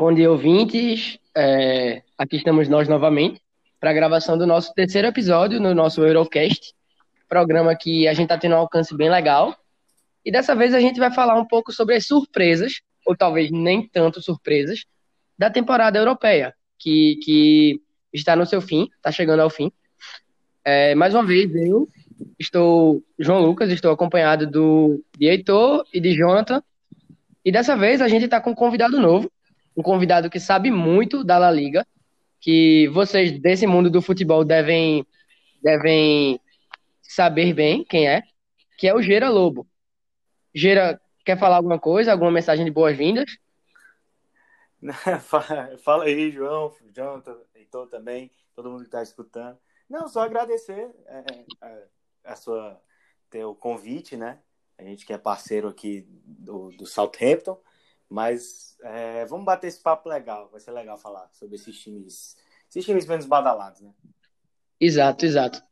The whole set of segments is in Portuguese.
Bom dia, ouvintes. É, aqui estamos nós novamente para a gravação do nosso terceiro episódio no nosso Eurocast, programa que a gente está tendo um alcance bem legal. E dessa vez a gente vai falar um pouco sobre as surpresas, ou talvez nem tanto surpresas, da temporada europeia, que, que está no seu fim, está chegando ao fim. É, mais uma vez, eu estou, João Lucas, estou acompanhado do, de Heitor e de Jonathan. E dessa vez a gente está com um convidado novo, um convidado que sabe muito da La Liga, que vocês desse mundo do futebol devem, devem saber bem quem é, que é o Gera Lobo. Gera, quer falar alguma coisa, alguma mensagem de boas-vindas? Fala aí, João, Jonathan, Heitor também, todo mundo que está escutando. Não, só agradecer é, é, a sua teu convite, né? A gente que é parceiro aqui do, do Southampton, mas é, vamos bater esse papo legal. Vai ser legal falar sobre esses times, esses times menos badalados, né? Exato, exato.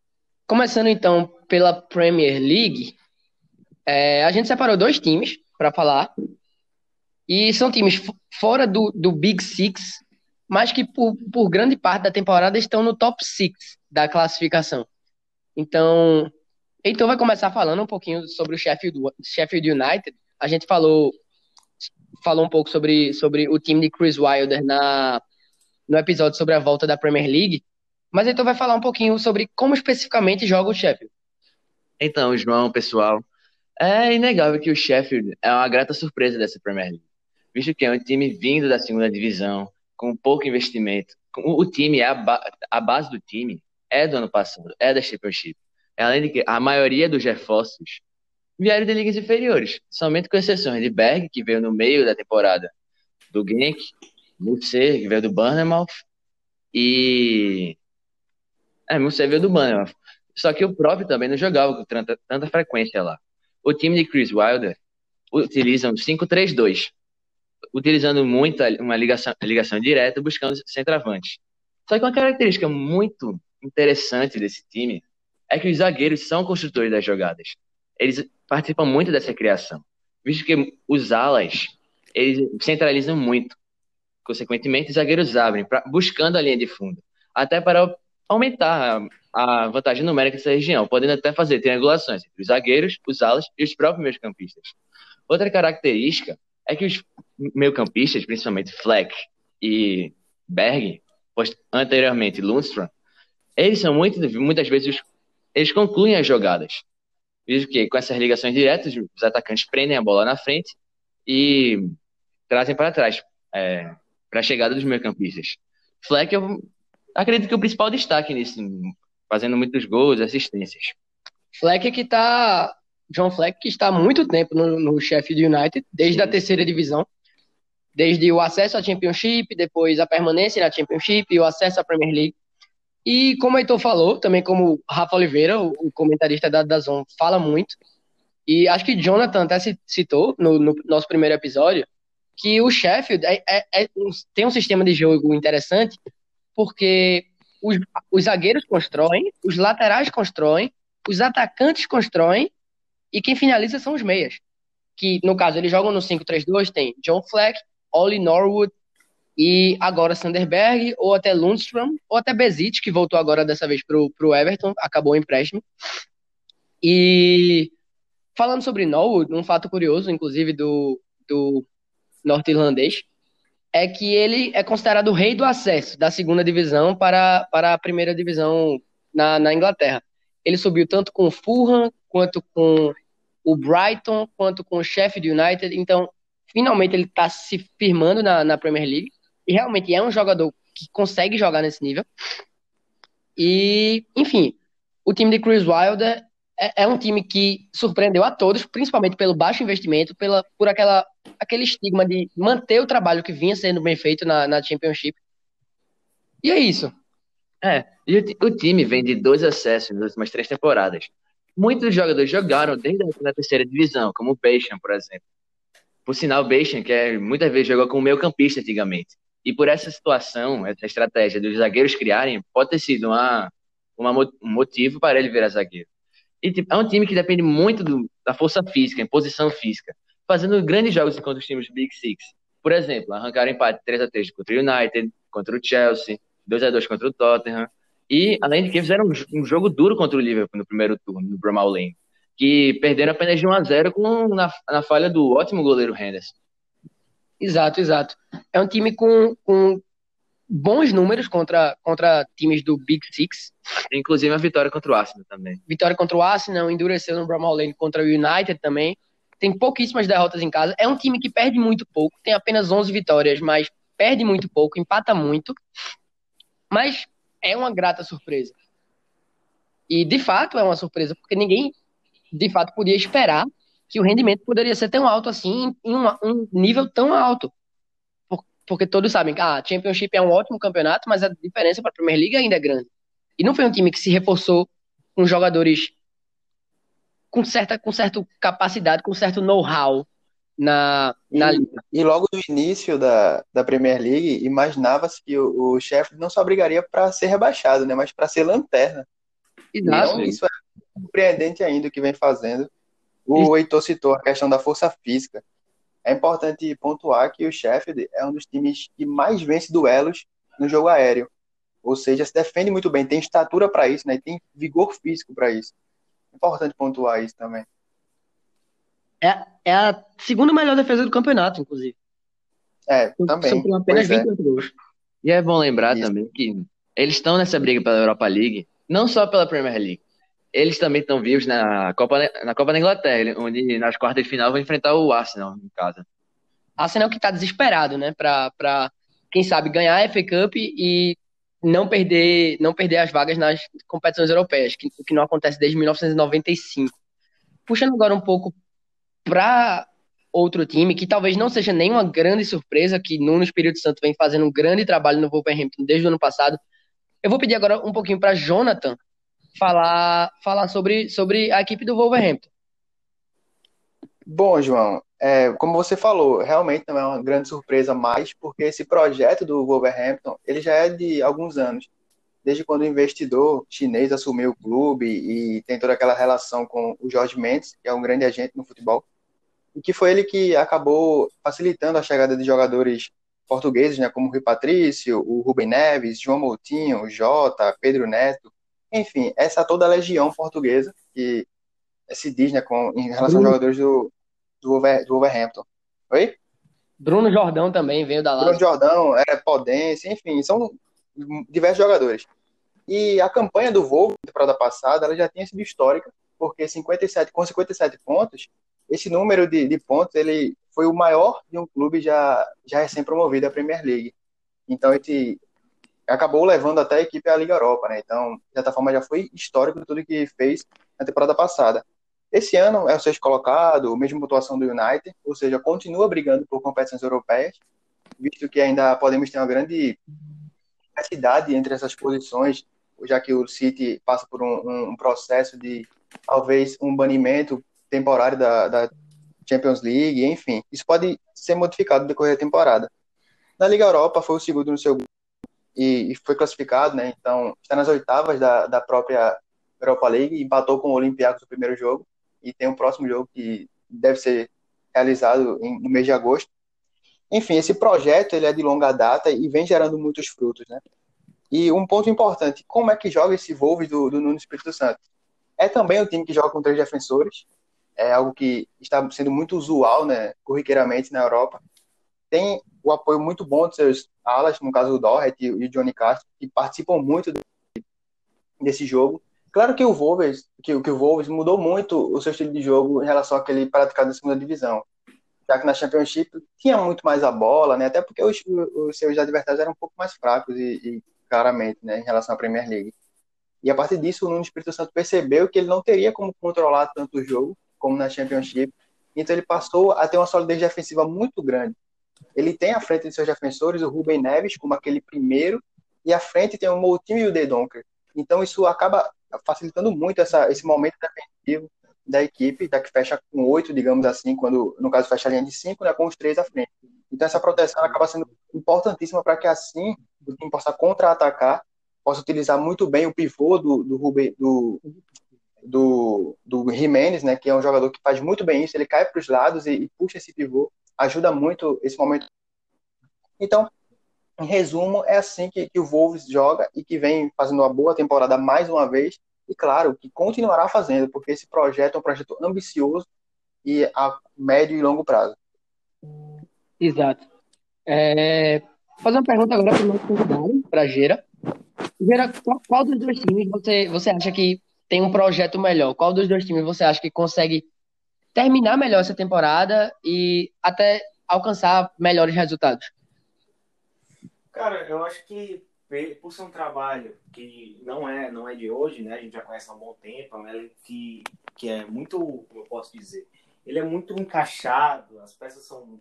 Começando então pela Premier League, é, a gente separou dois times para falar. E são times fora do, do Big Six, mas que por, por grande parte da temporada estão no top six da classificação. Então, Heitor vai começar falando um pouquinho sobre o Sheffield, Sheffield United. A gente falou falou um pouco sobre, sobre o time de Chris Wilder na, no episódio sobre a volta da Premier League, mas Heitor vai falar um pouquinho sobre como especificamente joga o Sheffield. Então, João, pessoal, é inegável que o Sheffield é uma grata surpresa dessa Premier League, visto que é um time vindo da segunda divisão, com pouco investimento. O, time, é a, ba a base do time é do ano passado, é da Championship. Além de que a maioria dos reforços vieram de ligas inferiores, somente com exceções de Berg, que veio no meio da temporada do Genk, Musser, que veio do Bournemouth, e... É, Musser veio do Bournemouth. Só que o próprio também não jogava com tanta, tanta frequência lá. O time de Chris Wilder utiliza um 5-3-2, utilizando muito uma ligação, ligação direta, buscando centroavante. Só que uma característica muito interessante desse time é que os zagueiros são construtores das jogadas. Eles participam muito dessa criação, visto que os alas eles centralizam muito. Consequentemente, os zagueiros abrem, pra, buscando a linha de fundo, até para aumentar a, a vantagem numérica dessa região, podendo até fazer triangulações entre os zagueiros, os alas e os próprios meio-campistas. Outra característica é que os meio-campistas, principalmente Fleck e Berg, anteriormente Lundstrom, eles são muito, muitas vezes eles concluem as jogadas. Visto que com essas ligações diretas, os atacantes prendem a bola na frente e trazem para trás, é, para a chegada dos meio-campistas. Fleck, eu acredito que o principal destaque nisso, fazendo muitos gols, assistências. Fleck que está John Fleck, que está há muito tempo no, no Sheffield United, desde a terceira divisão, desde o acesso à Championship, depois a permanência na Championship e o acesso à Premier League. E como o Heitor falou, também como Rafa Oliveira, o, comentarista da Dazon, fala muito, e acho que Jonathan até citou no, no nosso primeiro episódio, que o Sheffield é, é, é tem um sistema de jogo interessante, porque os, os zagueiros constroem, os laterais constroem, os atacantes constroem, e quem finaliza são os meias. Que, no caso, eles jogam no 5-3-2, tem John Fleck, Ollie Norwood, e agora Sanderberg, ou até Lundstrom, ou até Bezic, que voltou agora dessa vez pro, pro Everton, acabou o empréstimo. E falando sobre Norwood, um fato curioso, inclusive, do, do norte-irlandês, é que ele é considerado o rei do acesso da segunda divisão para, para a primeira divisão na, na Inglaterra. Ele subiu tanto com o Fulham, quanto com o Brighton, quanto com o Sheffield United. Então, finalmente ele está se firmando na, na Premier League. E realmente é um jogador que consegue jogar nesse nível. E, enfim, o time de Chris Wilder é, é, um time que surpreendeu a todos, principalmente pelo baixo investimento, pela, por aquela, aquele estigma de manter o trabalho que vinha sendo bem feito na, na Championship. E é isso. É, e o, o, time vem de dois acessos nas últimas três temporadas. Muitos jogadores jogaram desde a terceira divisão, como o Bachan, por exemplo. Por sinal, o Bachan, que é, muitas vezes jogou como meio campista antigamente. E por essa situação, essa estratégia dos zagueiros criarem, pode ter sido uma, uma um motivo para ele virar zagueiro. E tipo, é um time que depende muito do, da força física, em posição física, fazendo grandes jogos contra os times Big Six. por exemplo, arrancaram empate 3x3 contra o United, contra o Chelsea, 2x2 contra o Tottenham, e além de que fizeram um jogo duro contra o Liverpool no primeiro turno, no Bramall Lane, que perderam apenas de 1x0 com, na, na falha do ótimo goleiro Henderson. Exato, exato. É um time com, com bons números contra, contra times do Big Six. Inclusive a vitória contra o Arsenal também. Vitória contra o Arsenal, endureceu no Bramall Lane contra o United também. Tem pouquíssimas derrotas em casa. É um time que perde muito pouco, tem apenas 11 vitórias, mas perde muito pouco, empata muito. Mas é uma grata surpresa. E de fato é uma surpresa, porque ninguém de fato podia esperar que o rendimento poderia ser tão alto assim, em um nível tão alto porque todos sabem que a ah, Championship é um ótimo campeonato, mas a diferença para a Premier League ainda é grande. E não foi um time que se reforçou com jogadores com certa, com certa capacidade, com certo know-how na, na e, liga. E logo no início da, da Premier League, imaginava-se que o, o Sheffield não só brigaria para ser rebaixado, né, mas para ser lanterna. Exato. Então, isso é surpreendente ainda o que vem fazendo. O. Heitor citou a questão da força física. É importante pontuar que o Sheffield é um dos times que mais vence duelos no jogo aéreo. Ou seja, se defende muito bem, tem estatura para isso, né? tem vigor físico para isso. É importante pontuar isso também. É, é a segunda melhor defesa do campeonato, inclusive. É, também. São apenas 20 é. gols. E é bom lembrar isso. também que eles estão nessa briga pela Europa League, não só pela Premier League. Eles também estão vivos na Copa, na Copa da Inglaterra, onde nas quartas de final vão enfrentar o Arsenal em casa. Arsenal que está desesperado, né? Para, quem sabe, ganhar a FA Cup e não perder, não perder as vagas nas competições europeias, que, que não acontece desde 1995. Puxando agora um pouco para outro time, que talvez não seja nenhuma grande surpresa, que Nuno Espírito Santo vem fazendo um grande trabalho no Wolverhampton desde o ano passado. Eu vou pedir agora um pouquinho para Jonathan falar, falar sobre, sobre a equipe do Wolverhampton. Bom, João, é, como você falou, realmente não é uma grande surpresa mais, porque esse projeto do Wolverhampton ele já é de alguns anos, desde quando o investidor chinês assumiu o clube e tem toda aquela relação com o Jorge Mendes, que é um grande agente no futebol, e que foi ele que acabou facilitando a chegada de jogadores portugueses, né, como o Rui Patrício, o Rubem Neves, João Moutinho, o Jota, Pedro Neto, enfim, essa toda a legião portuguesa que se diz né, com, em relação Bruno. aos jogadores do, do, Over, do Overhampton. Oi? Bruno Jordão também veio da lá. Bruno Jordão, é, Podense, enfim, são diversos jogadores. E a campanha do Volvo, na temporada passada, ela já tinha sido histórica, porque 57, com 57 pontos, esse número de, de pontos ele foi o maior de um clube já, já recém-promovido à Premier League. Então, esse, acabou levando até a equipe à Liga Europa, né? Então, de certa forma, já foi histórico tudo que fez na temporada passada. Esse ano é o sexto colocado, mesma pontuação do United, ou seja, continua brigando por competições europeias, visto que ainda podemos ter uma grande diversidade entre essas posições, já que o City passa por um, um processo de talvez um banimento temporário da, da Champions League, enfim, isso pode ser modificado no decorrer da temporada. Na Liga Europa foi o segundo no seu e, e, foi classificado, né? Então está nas oitavas da, da própria Europa League, empatou com o Olympiacos no primeiro jogo e tem um próximo jogo que deve ser realizado em, no mês de agosto. Enfim, esse projeto ele é de longa data e vem gerando muitos frutos, né? E um ponto importante, como é que joga esse Wolves do, do Nuno Espírito Santo? É também um time que joga com três defensores, é algo que está sendo muito usual, né, corriqueiramente na Europa. Tem o apoio muito bom dos seus alas, no caso o Doherty e o Johnny Castro, que participam muito desse jogo. Claro que o Wolves, que, que o Wolves mudou muito o seu estilo de jogo em relação àquele praticado na segunda divisão. Já que na Championship tinha muito mais a bola, né? Até porque os, os seus adversários eram um pouco mais fracos e, e claramente, né, em relação à Premier League. E a partir disso, o Nuno Espírito Santo percebeu que ele não teria como controlar tanto o jogo como na Championship. Então ele passou a ter uma solidez defensiva muito grande. Ele tem à frente de seus defensores o Ruben Neves como aquele primeiro, e à frente tem o Moutinho e o De Donker. Então isso acaba facilitando muito essa, esse momento defensivo da equipe, da que fecha com oito, digamos assim, quando no caso fecha a linha de cinco, né, com os três à frente. Então essa proteção acaba sendo importantíssima para que assim o time possa contra-atacar, possa utilizar muito bem o pivô do, do, do, do, do Jimenez, né, que é um jogador que faz muito bem isso, ele cai para os lados e, e, puxa esse pivô, ajuda muito esse momento Então, em resumo, é assim que, que o Wolves joga e que vem fazendo uma boa temporada mais uma vez. E claro, que continuará fazendo, porque esse projeto é um projeto ambicioso e a médio e longo prazo. Exato. É, vou fazer uma pergunta agora para o nosso convidado, para a Gera. Gera, qual, qual, dos dois times você, você acha que tem um projeto melhor? Qual dos dois times você acha que consegue terminar melhor essa temporada e até alcançar melhores resultados? Cara, eu acho que por ser um trabalho que não é não é de hoje, né? A gente já conhece há um bom tempo, é que que é muito, como eu posso dizer, ele é muito encaixado, as peças são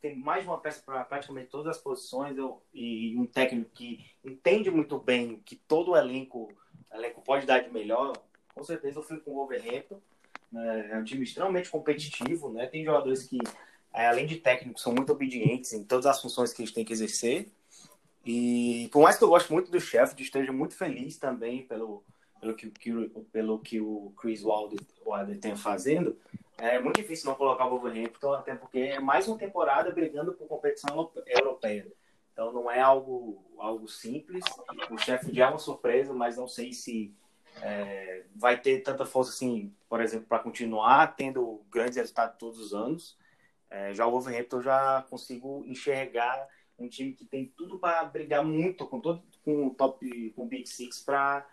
tem mais de uma peça para praticamente todas as posições eu, e um técnico que entende muito bem que todo o elenco, elenco pode dar de melhor. Com certeza eu fui com o Wolverhampton. Né? É um time extremamente competitivo, né? Tem jogadores que, é, além de técnicos, são muito obedientes em todas as funções que eles têm que exercer. E por mais que eu goste muito do Sheffield, esteja muito feliz também pelo, pelo, que, pelo que o Chris Wilder, tem fazendo, é muito difícil não colocar o Wolverhampton, até porque é mais uma temporada brigando por competição europeia. Então não é algo, algo simples. O Sheffield é uma surpresa, mas não sei se é, vai ter tanta força assim, por exemplo, para continuar tendo grandes resultados todos os anos. É, já o Wolverhampton já consigo enxergar um time que tem tudo para brigar muito com todo com o top com o Big Six para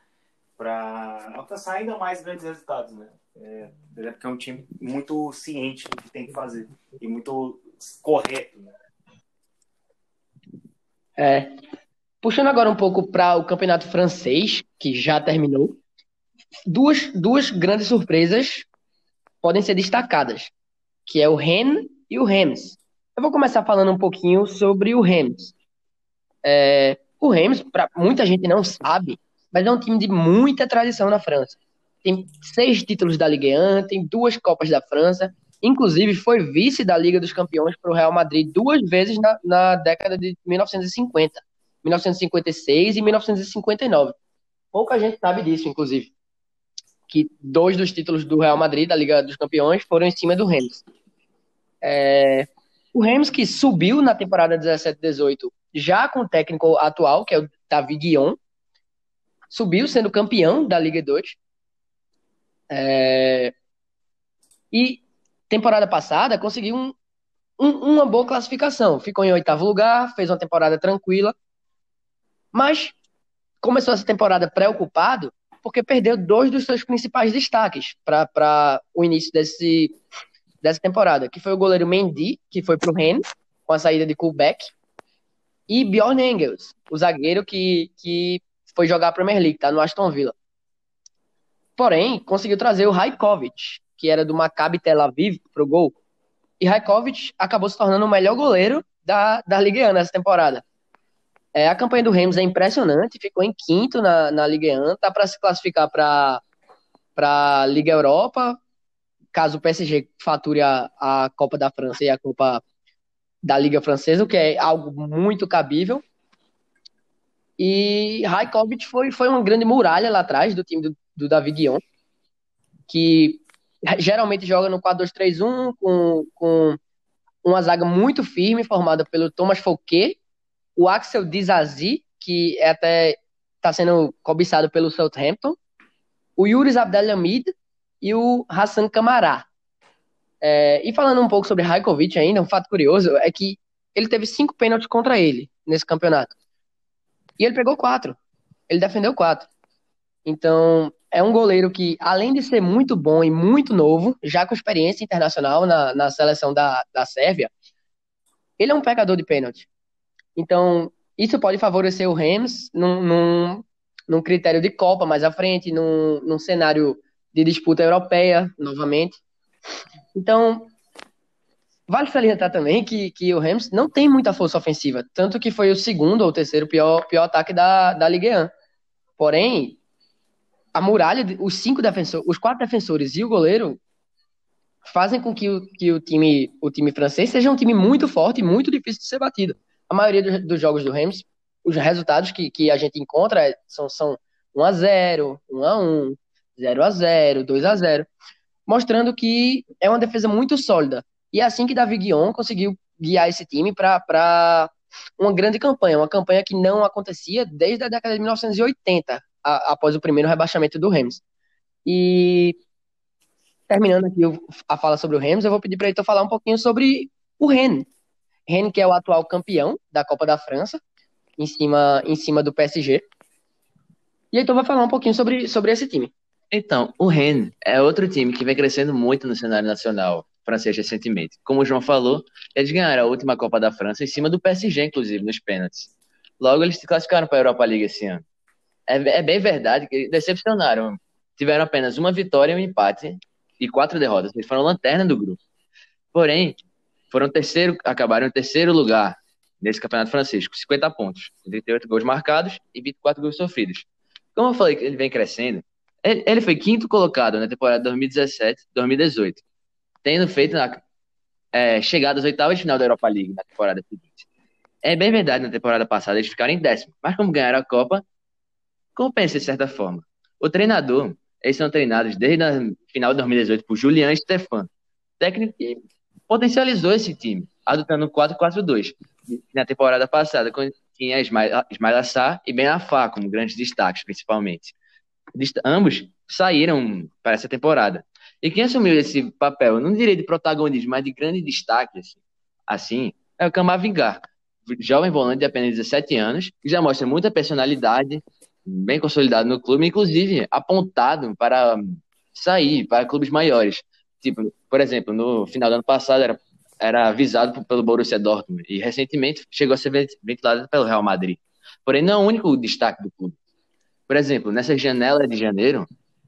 para alcançar ainda mais grandes resultados, né? É, é, porque é um time muito ciente do que tem que fazer e muito correto, né? É. Puxando agora um pouco para o campeonato francês, que já terminou, duas, duas grandes surpresas podem ser destacadas, que é o Rennes e o Reims. Eu vou começar falando um pouquinho sobre o Reims. É, o Reims, para muita gente não sabe, mas é um time de muita tradição na França. Tem seis títulos da Ligue 1, tem duas Copas da França, inclusive foi vice da Liga dos Campeões para o Real Madrid duas vezes na, na década de 1950, 1956 e 1959. Pouca gente sabe disso, inclusive, que dois dos títulos do Real Madrid da Liga dos Campeões foram em cima do Reims. É, o Reims que subiu na temporada 17-18 já com o técnico atual, que é o David Guion, subiu sendo campeão da Liga 2. É... E temporada passada conseguiu um, um, uma boa classificação. Ficou em oitavo lugar, fez uma temporada tranquila. Mas começou essa temporada preocupado porque perdeu dois dos seus principais destaques para o início desse, dessa temporada, que foi o goleiro Mendy, que foi para o Rennes, com a saída de Kubeck, e Bjorn Engels, o zagueiro que, que foi jogar a Premier League, tá no Aston Villa. Porém, conseguiu trazer o Raikovic, que era do Maccabi Tel Aviv, pro gol. E Raikovic acabou se tornando o melhor goleiro da, da Liga 1 nessa temporada. É, a campanha do Ramos é impressionante, ficou em quinto na, na Liga 1, tá para se classificar para para Liga Europa, caso o PSG fature a, a Copa da França e a Copa da Liga Francesa, o que é algo muito cabível. E Raikovic foi, foi uma grande muralha lá atrás do time do, do David Guion, que geralmente joga no 4-2-3-1 com, com uma zaga muito firme, formada pelo Thomas Fouquet, o Axel Dizazi, que é até está sendo cobiçado pelo Southampton, o Yuris Abdelhamid e o Hassan Camará. É, e falando um pouco sobre Raikovic ainda, um fato curioso é que ele teve cinco pênaltis contra ele nesse campeonato. E ele pegou quatro. Ele defendeu quatro. Então, é um goleiro que, além de ser muito bom e muito novo, já com experiência internacional na, na seleção da, da Sérvia, ele é um pegador de pênalti. Então, isso pode favorecer o Rams num, num, num critério de Copa mais à frente, num, num cenário de disputa europeia, novamente. Então, vale salientar também que, que o Rams não tem muita força ofensiva, tanto que foi o segundo ou terceiro pior, pior ataque da, da Ligue 1. Porém, a muralha, os cinco defensores, os quatro defensores e o goleiro fazem com que o, que o, time, o time francês seja um time muito forte e muito difícil de ser batido. A maioria dos, dos jogos do Rams, os resultados que, que a gente encontra são, são 1x0, 1x1, 0x0, 2x0 mostrando que é uma defesa muito sólida. E é assim que Davi Guion conseguiu guiar esse time para uma grande campanha, uma campanha que não acontecia desde a década de 1980, a, após o primeiro rebaixamento do Rams. E terminando aqui a fala sobre o Rams, eu vou pedir para Heitor falar um pouquinho sobre o Rennes. Rennes, que é o atual campeão da Copa da França, em cima, em cima do PSG. E Heitor vai falar um pouquinho sobre, sobre esse time. Então, o Rennes é outro time que vem crescendo muito no cenário nacional francês recentemente. Como o João falou, eles ganharam a última Copa da França em cima do PSG, inclusive, nos pênaltis. Logo, eles se classificaram para a Europa League esse ano. É, é bem verdade que decepcionaram. Tiveram apenas uma vitória e um empate e quatro derrotas. Eles foram lanterna do grupo. Porém, foram terceiro, acabaram em terceiro lugar nesse campeonato francês, com 50 pontos, 38 gols marcados e 24 gols sofridos. Como eu falei que ele vem crescendo, ele foi quinto colocado na temporada 2017-2018, tendo feito na, é, chegado às oitavas de final da Europa League na temporada seguinte. É bem verdade, na temporada passada eles ficaram em décimo, mas como ganharam a Copa, compensa de certa forma. O treinador, eles são treinados desde a final de 2018 por Julian Stefan, técnico que potencializou esse time, adotando um 4-4-2. Na temporada passada, quando tinha Ismail, Assar e Ben Afá como grandes destaques, principalmente. Ambos saíram para essa temporada. E quem assumiu esse papel, não diria de protagonismo, mas de grande destaque, assim, assim é o Camavingar, jovem volante de apenas 17 anos, que já mostra muita personalidade, bem consolidado no clube, inclusive apontado para sair para clubes maiores. Tipo, por exemplo, no final do ano passado era, era avisado pelo Borussia Dortmund e recentemente chegou a ser ventilado pelo Real Madrid. Porém, não é o único destaque do clube. Por exemplo, nessa janela de janeiro,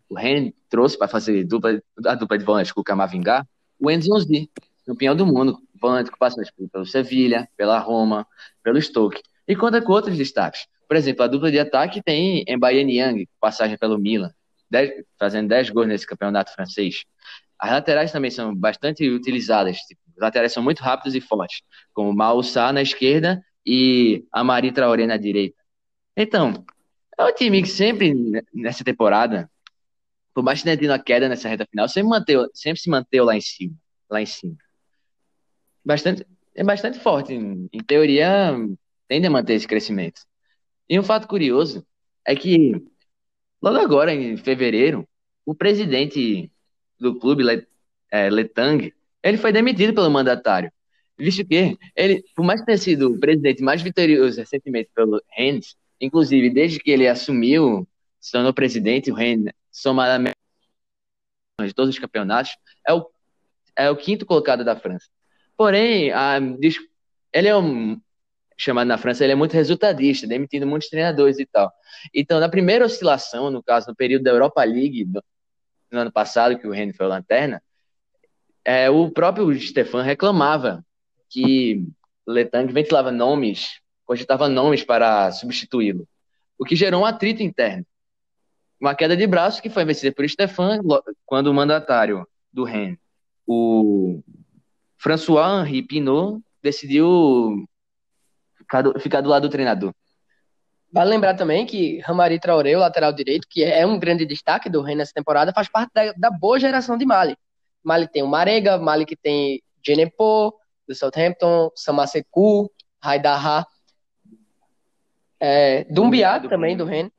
o Ren trouxe para fazer dupla, a dupla de volantes com o Camavinga o Enzo Zonzi, campeão do mundo, volante com passagens pelo Sevilha, pela Roma, pelo Stoke, e conta com outros destaques. Por exemplo, a dupla de ataque tem Mbaye Niang, passagem pelo Milan, dez, fazendo 10 gols nesse campeonato francês. As laterais também são bastante utilizadas. Tipo, os laterais são muito rápidos e fortes, como Mao Sa na esquerda e Amari Traoré na direita. Então, é um time que sempre, nessa temporada, por mais que tenha tido uma queda nessa reta final, sempre, manteve, sempre se manteve lá em cima. Lá em cima. Bastante, é bastante forte. Em teoria, tende a manter esse crescimento. E um fato curioso é que, logo agora, em fevereiro, o presidente do clube, é, Letang, ele foi demitido pelo mandatário. Visto que ele, por mais ter sido o presidente mais vitorioso recentemente pelo Rennes, Inclusive, desde que ele assumiu, se tornou presidente, o Reino, somadamente de todos os campeonatos, é o, é o quinto colocado da França. Porém, a, ele é um, chamado na França, ele é muito resultadista, demitindo muitos treinadores e tal. Então, na primeira oscilação, no caso, no período da Europa League, no ano passado, que o Rennes foi lanterna, é, o próprio Stefan reclamava que Letang ventilava nomes cogitava nomes para substituí-lo, o que gerou um atrito interno. Uma queda de braço que foi vencida por Stefan quando o mandatário do Rennes, o François-Henri Pinot, decidiu ficar do lado do treinador. Vale lembrar também que Ramari Traoré, o lateral direito, que é um grande destaque do Rennes nessa temporada, faz parte da, da boa geração de Mali. Mali tem o Marega, Mali que tem Genepo, do Southampton, Samaseku, Haidaha, é, Dumbiá do também, do Ren.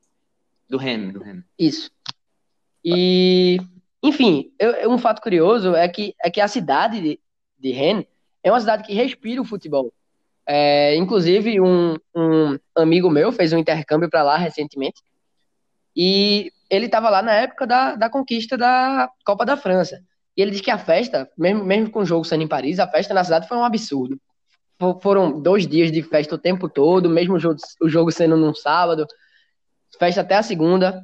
Do Ren, do Ren. Isso. E, enfim, eu, um fato curioso é que, é que a cidade de, de Ren é uma cidade que respira o futebol. É, inclusive, um, um amigo meu fez um intercâmbio para lá recentemente. E ele estava lá na época da, da conquista da Copa da França. E ele disse que a festa, mesmo, mesmo com o jogo sendo em Paris, a festa na cidade foi um absurdo foram dois dias de festa o tempo todo, mesmo o jogo, o jogo sendo num sábado, festa até a segunda.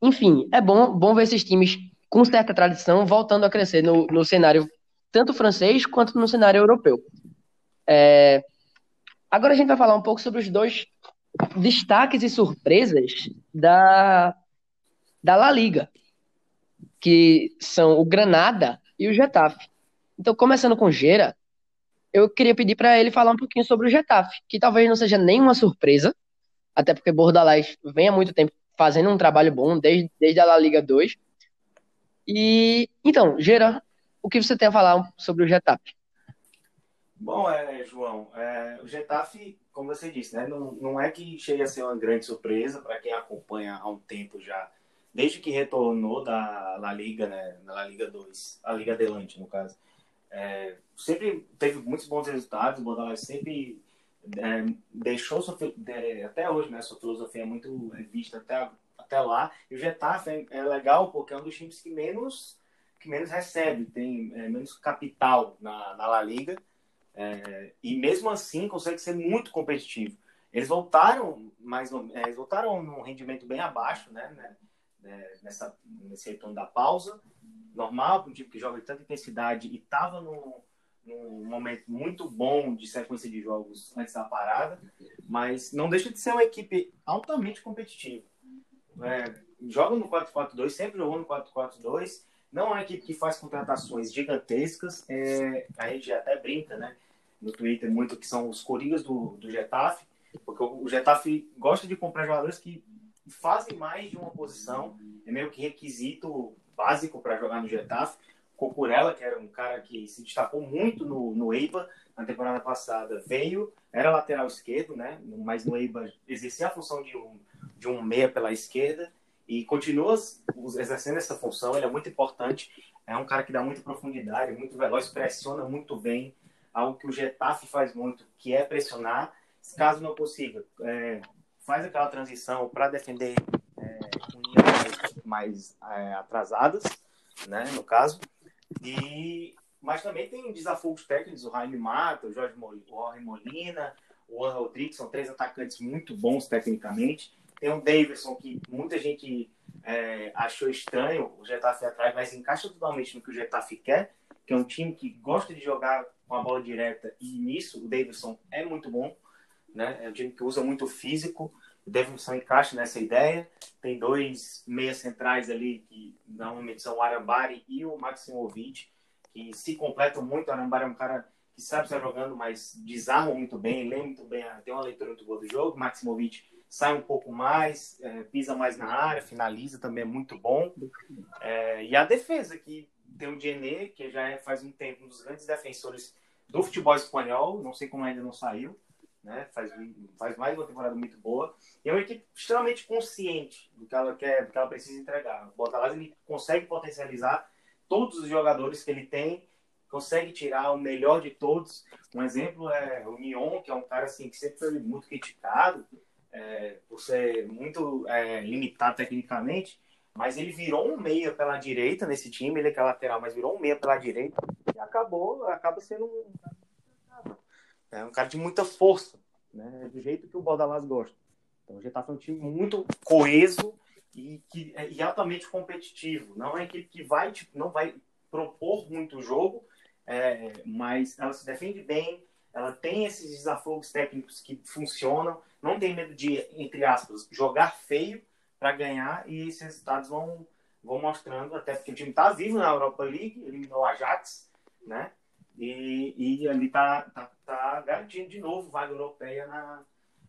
Enfim, é bom, bom ver esses times com certa tradição voltando a crescer no, no cenário tanto francês quanto no cenário europeu. É... Agora a gente vai falar um pouco sobre os dois destaques e surpresas da, da La Liga, que são o Granada e o Getafe. Então, começando com Gera, eu queria pedir para ele falar um pouquinho sobre o Getafe, que talvez não seja nenhuma surpresa, até porque Bordalás vem há muito tempo fazendo um trabalho bom, desde, desde a La Liga 2. E, então, Gera, o que você tem a falar sobre o Getafe? Bom, é, João, é, o Getafe, como você disse, né, não, não é que chegue a ser uma grande surpresa para quem acompanha há um tempo já, desde que retornou da La Liga, né, La Liga 2, a Liga Adelante, no caso. É, sempre teve muitos bons resultados, o Bordalas sempre é, deixou sua, até hoje, né, sua filosofia é muito vista até, até lá, e o Getafe é, é legal porque é um dos times que menos que menos recebe, tem é, menos capital na, na La Liga, é, e mesmo assim consegue ser muito competitivo. Eles voltaram mais é, eles voltaram num rendimento bem abaixo, né, né, né nessa nesse retorno da pausa, normal para um time que joga de tanta intensidade e estava num, num momento muito bom de sequência de jogos antes da parada, mas não deixa de ser uma equipe altamente competitiva. É, joga no 4-4-2, sempre jogou no 4-4-2 não é uma equipe que faz contratações gigantescas. É, a gente até brinca, né? No Twitter, muito que são os coringas do, do Getafe, porque o Getafe gosta de comprar jogadores que fazem mais de uma posição. É meio que requisito básico para jogar no Getafe. Cocurella, que era um cara que se destacou muito no, no EIBA na temporada passada, veio, era lateral esquerdo, né? Mas no EIBA exercia a função de um, de um meia pela esquerda e continua exercendo essa função. Ele é muito importante. É um cara que dá muita profundidade, muito veloz, pressiona muito bem. Algo que o Getafe faz muito, que é pressionar. Caso não consiga, é, faz aquela transição para defender é, mais, é, atrasadas, né, no caso. E, mas também tem desafios técnicos, o Jaime Mata, o Jorge Molina, o Juan Rodrigues, são três atacantes muito bons tecnicamente. Tem o Davidson, que muita gente é, achou estranho o Getafe atrás, mas encaixa totalmente no que o Getafe quer, que é um time que gosta de jogar com a bola direta, e nisso o Davidson é muito bom. Né? É um time que usa muito físico. O Davidson encaixa nessa ideia. Tem dois meias centrais ali, que normalmente são o Arambari e o Maximovic, que se completam muito. O Arambari é um cara que sabe estar jogando, mas desarma muito bem, lê muito bem, tem uma leitura muito boa do jogo. O Maximovic sai um pouco mais, é, pisa mais na área, finaliza também é muito bom. É, e a defesa, que tem o Dienê, que já é, faz um tempo um dos grandes defensores do futebol espanhol, não sei como ainda não saiu, né? faz, faz mais uma temporada muito boa. E é uma equipe extremamente consciente do que ela quer, do que ela precisa entregar. O Botalás ele consegue potencializar todos os jogadores que ele tem, consegue tirar o melhor de todos. Um exemplo é o Nion, que é um cara assim, que sempre foi muito criticado, é, por ser muito é, limitado tecnicamente, mas ele virou um meia pela direita nesse time, ele é que é lateral, mas virou um meia pela direita e acabou, acaba sendo um, é, um cara de muita força, né, do jeito que o Bordalás gosta. Então o Getafe é um time muito coeso e, que, é, e altamente competitivo. Não é aquele que vai, tipo, não vai propor muito jogo, é, mas ela se defende bem, ela tem esses desafios técnicos que funcionam, não tem medo de, entre aspas, jogar feio para ganhar e esses resultados vão, vão mostrando, até porque o time está vivo na Europa League, eliminou o Ajax, né? E, e ali está tá, tá garantindo de novo vaga europeia na,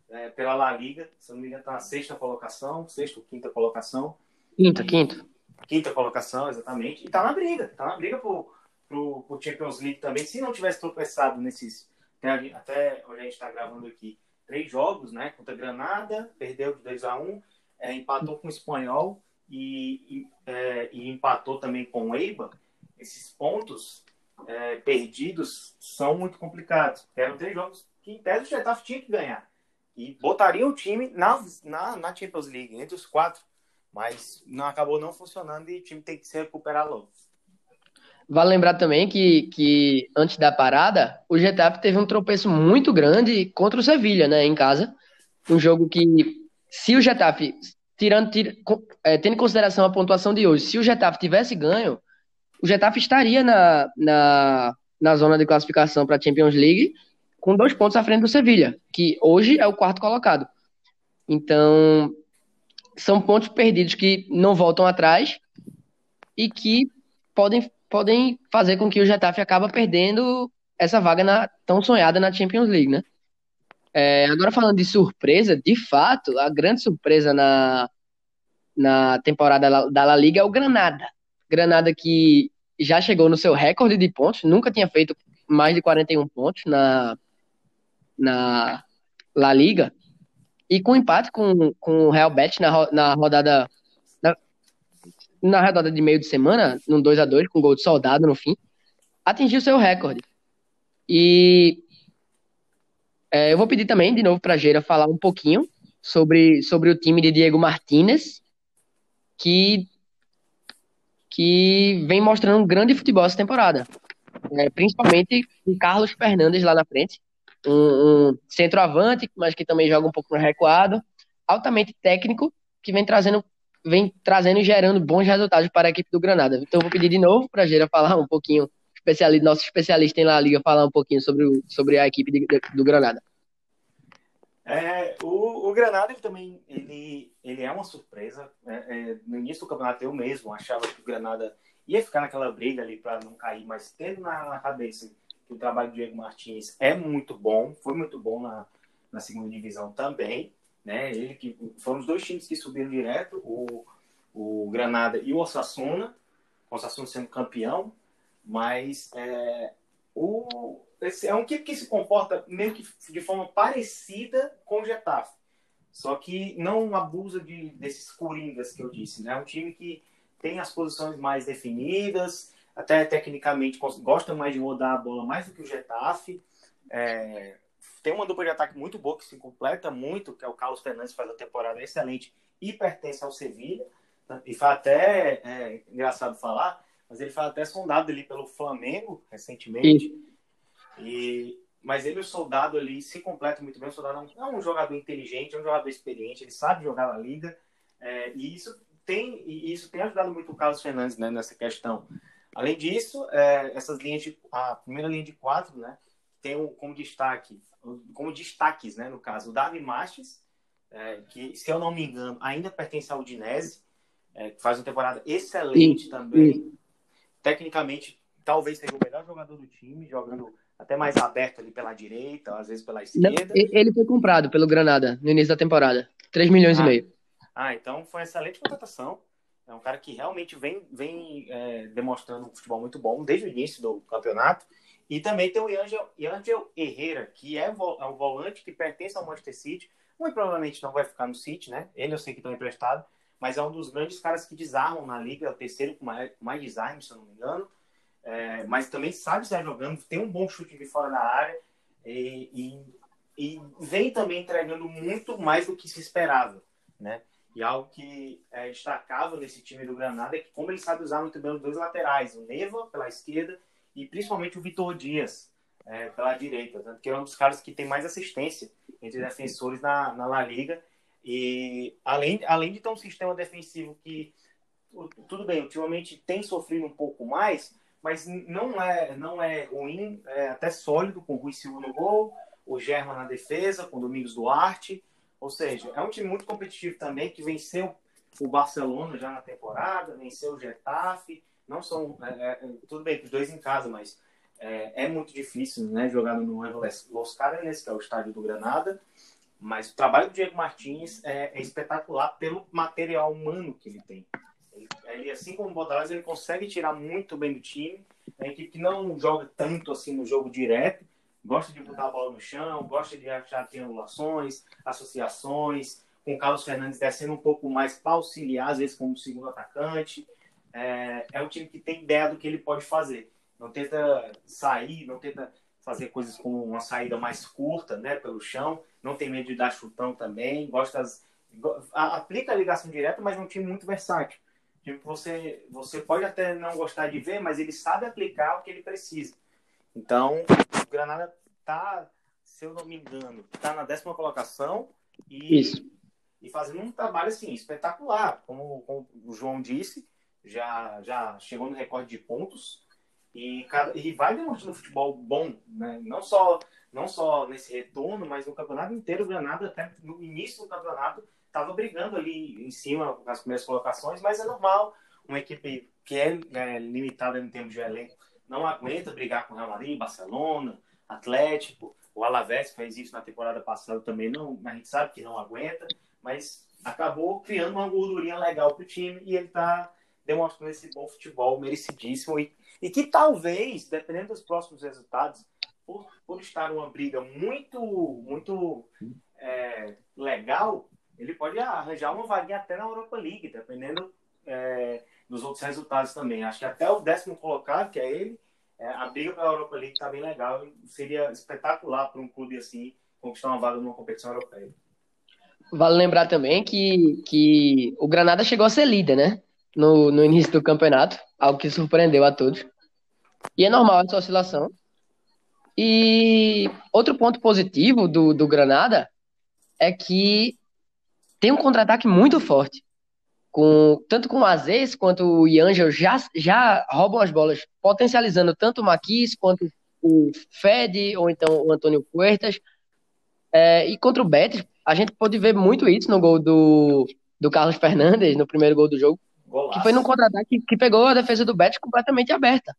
é, pela La Liga. Se não me engano, está na sexta colocação, sexta ou quinta colocação. Quinta, e, quinta. Quinta colocação, exatamente. E está na briga, está na briga por, pro, pro Champions League também. Se não tivesse tropeçado nesses. Até, até hoje a gente está gravando aqui três jogos, né? Contra Granada, perdeu de 2 a 1 é, empatou com o Espanhol e, e, é, e, empatou também com o Eibar. Esses pontos é, perdidos são muito complicados. Eram três jogos que, em tese, o Getafe tinha que ganhar. E botaria o time na, na, na Champions League, entre os quatro. Mas não acabou não funcionando e o time tem que se recuperar logo. Vale lembrar também que, que antes da parada, o Getafe teve um tropeço muito grande contra o Sevilha, né, em casa. Um jogo que, se o Getafe, tirando, tir, é, tendo em consideração a pontuação de hoje, se o Getafe tivesse ganho, o Getafe estaria na, na, na zona de classificação para a Champions League com dois pontos à frente do Sevilha, que hoje é o quarto colocado. Então, são pontos perdidos que não voltam atrás e que podem podem fazer com que o Getafe acaba perdendo essa vaga na, tão sonhada na Champions League, né? É, agora falando de surpresa, de fato, a grande surpresa na, na temporada da La Liga é o Granada. Granada que já chegou no seu recorde de pontos, nunca tinha feito mais de 41 pontos na, na La Liga. E com empate com, com o Real Betis na, na rodada na, rodada de meio de semana, num 2 a 2 com gol de soldado no fim, atingiu seu recorde. E é, eu vou pedir também, de novo, para a Geira falar um pouquinho sobre, sobre o time de Diego Martinez, que, que vem mostrando um grande futebol essa temporada. É, principalmente com Carlos Fernandes lá na frente, um, um centroavante, mas que também joga um pouco no recuado, altamente técnico, que vem trazendo vem trazendo e gerando bons resultados para a equipe do Granada. Então, vou pedir de novo para a Geira falar um pouquinho, especialista, nosso especialista em La Liga, falar um pouquinho sobre, sobre a equipe de, de, do Granada. É, o, o Granada ele também ele, ele é uma surpresa. É, é, no início do campeonato eu mesmo achava que o Granada ia ficar naquela briga ali para não cair, mas tendo na, na, cabeça que o trabalho do Diego Martins é muito bom, foi muito bom na, na segunda divisão também. Né? Ele que foram os dois times que subiram direto, o, o Granada e o Osasuna, o Osasuna sendo campeão, mas é, o, esse é um equipe que se comporta meio que de forma parecida com o Getafe. Só que não abusa de, desses coringas que eu disse, né? É um time que tem as posições mais definidas, até tecnicamente gosta mais de rodar a bola mais do que o Getafe. É, tem uma dupla de ataque muito boa que se completa muito, que é o Carlos Fernandes faz a temporada excelente e pertence ao Sevilha. E foi até é, engraçado falar, mas ele foi até sondado ali pelo Flamengo recentemente. E, mas ele, o soldado ali, se completa muito bem. O soldado é um, é um jogador inteligente, é um jogador experiente, ele sabe jogar na liga. É, e isso tem, e isso tem ajudado muito o Carlos Fernandes né, nessa questão. Além disso, é, essas linhas de. A primeira linha de quatro, né? Tem um, como destaque, como destaques, né, no caso, o Davi Mastes, é, que, se eu não me engano, ainda pertence ao Udinese, é, que faz uma temporada excelente sim, também. Sim. Tecnicamente, talvez seja o melhor jogador do time, jogando até mais aberto ali pela direita, às vezes pela esquerda. ele foi comprado pelo Granada no início da temporada. 3 milhões ah, e meio. Ah, então foi uma excelente contratação. É um cara que realmente vem, vem é, demonstrando um futebol muito bom desde o início do campeonato. E também tem o Angel, Angel Herrera, que é, é um volante que pertence ao Manchester City. Muito provavelmente não vai ficar no City, né? Ele eu sei que está emprestado, mas é um dos grandes caras que desarmam na liga, é o terceiro com mais, mais desarme, se eu não me engano. É, mas também sabe estar jogando, tem um bom chute de fora da área e, e, e, vem também entregando muito mais do que se esperava, né? E algo que é destacável nesse time do Granada é que como ele sabe usar muito bem os dois laterais, o Neva pela esquerda e principalmente o Vitor Dias é, pela direita, tanto que é um dos caras que tem mais assistência entre defensores na, na La Liga e além, além de ter um sistema defensivo que tudo bem, ultimamente tem sofrido um pouco mais, mas não é, não é ruim, é até sólido, com o Rui Silva no gol, o Germa na defesa, com o Domingos Duarte. Ou seja, é um time muito competitivo também, que venceu o Barcelona já na temporada, venceu o Getafe. Não são. É, é, tudo bem, os dois em casa, mas é, é muito difícil né, jogar no Los Carenes, que é o estádio do Granada. Mas o trabalho do Diego Martins é, é espetacular pelo material humano que ele tem. Ele, assim como o Bordalás, ele consegue tirar muito bem do time. É uma equipe que não joga tanto assim no jogo direto, gosta de botar a bola no chão, gosta de achar triangulações, associações, com o Carlos Fernandes descendo um pouco mais para auxiliar, às vezes como segundo atacante. É, é um time que tem ideia do que ele pode fazer. Não tenta sair, não tenta fazer coisas como uma saída mais curta, né, pelo chão. Não tem medo de dar chutão também. Gosta das, aplica a ligação direta, mas é um time muito versátil. Tipo, você, você pode até não gostar de ver, mas ele sabe aplicar o que ele precisa. Então, o Granada tá, se eu não me engano, tá na décima colocação e, Isso. e fazendo um trabalho assim espetacular, como, como, o João disse, já já chegou no recorde de pontos e, e vai demonstrando futebol bom, né? Não só não só nesse retorno, mas no campeonato inteiro o Granada até no início do campeonato estava brigando ali em cima nas primeiras colocações, mas é normal. Uma equipe que é, é limitada em termos de elenco não aguenta brigar com o Real Madrid, Barcelona, Atlético. O Alavés fez isso na temporada passada também, não, a gente sabe que não aguenta, mas acabou criando uma gordurinha legal para o time e ele está demonstrando esse bom futebol merecidíssimo e, e que talvez, dependendo dos próximos resultados, por, por estar uma briga muito, muito é, legal, ele pode arranjar uma vaguinha até na Europa League, dependendo é, dos outros resultados também. Acho que até o décimo colocado, que é ele, é, a briga pela Europa League está bem legal. Seria espetacular para um clube assim conquistar uma vaga numa competição europeia. Vale lembrar também que, que o Granada chegou a ser líder, né? No, no início do campeonato, algo que surpreendeu a todos. E é normal essa oscilação. E outro ponto positivo do, do Granada é que tem um contra-ataque muito forte. Com, tanto com o Aziz quanto o Iangel já, já roubam as bolas, potencializando tanto o Maquis quanto o Fed ou então o Antônio Puertas. É, e contra o Betis, a gente pôde ver muito isso no gol do, do Carlos Fernandes, no primeiro gol do jogo. Golaço. Que foi num contra-ataque que pegou a defesa do Betis completamente aberta.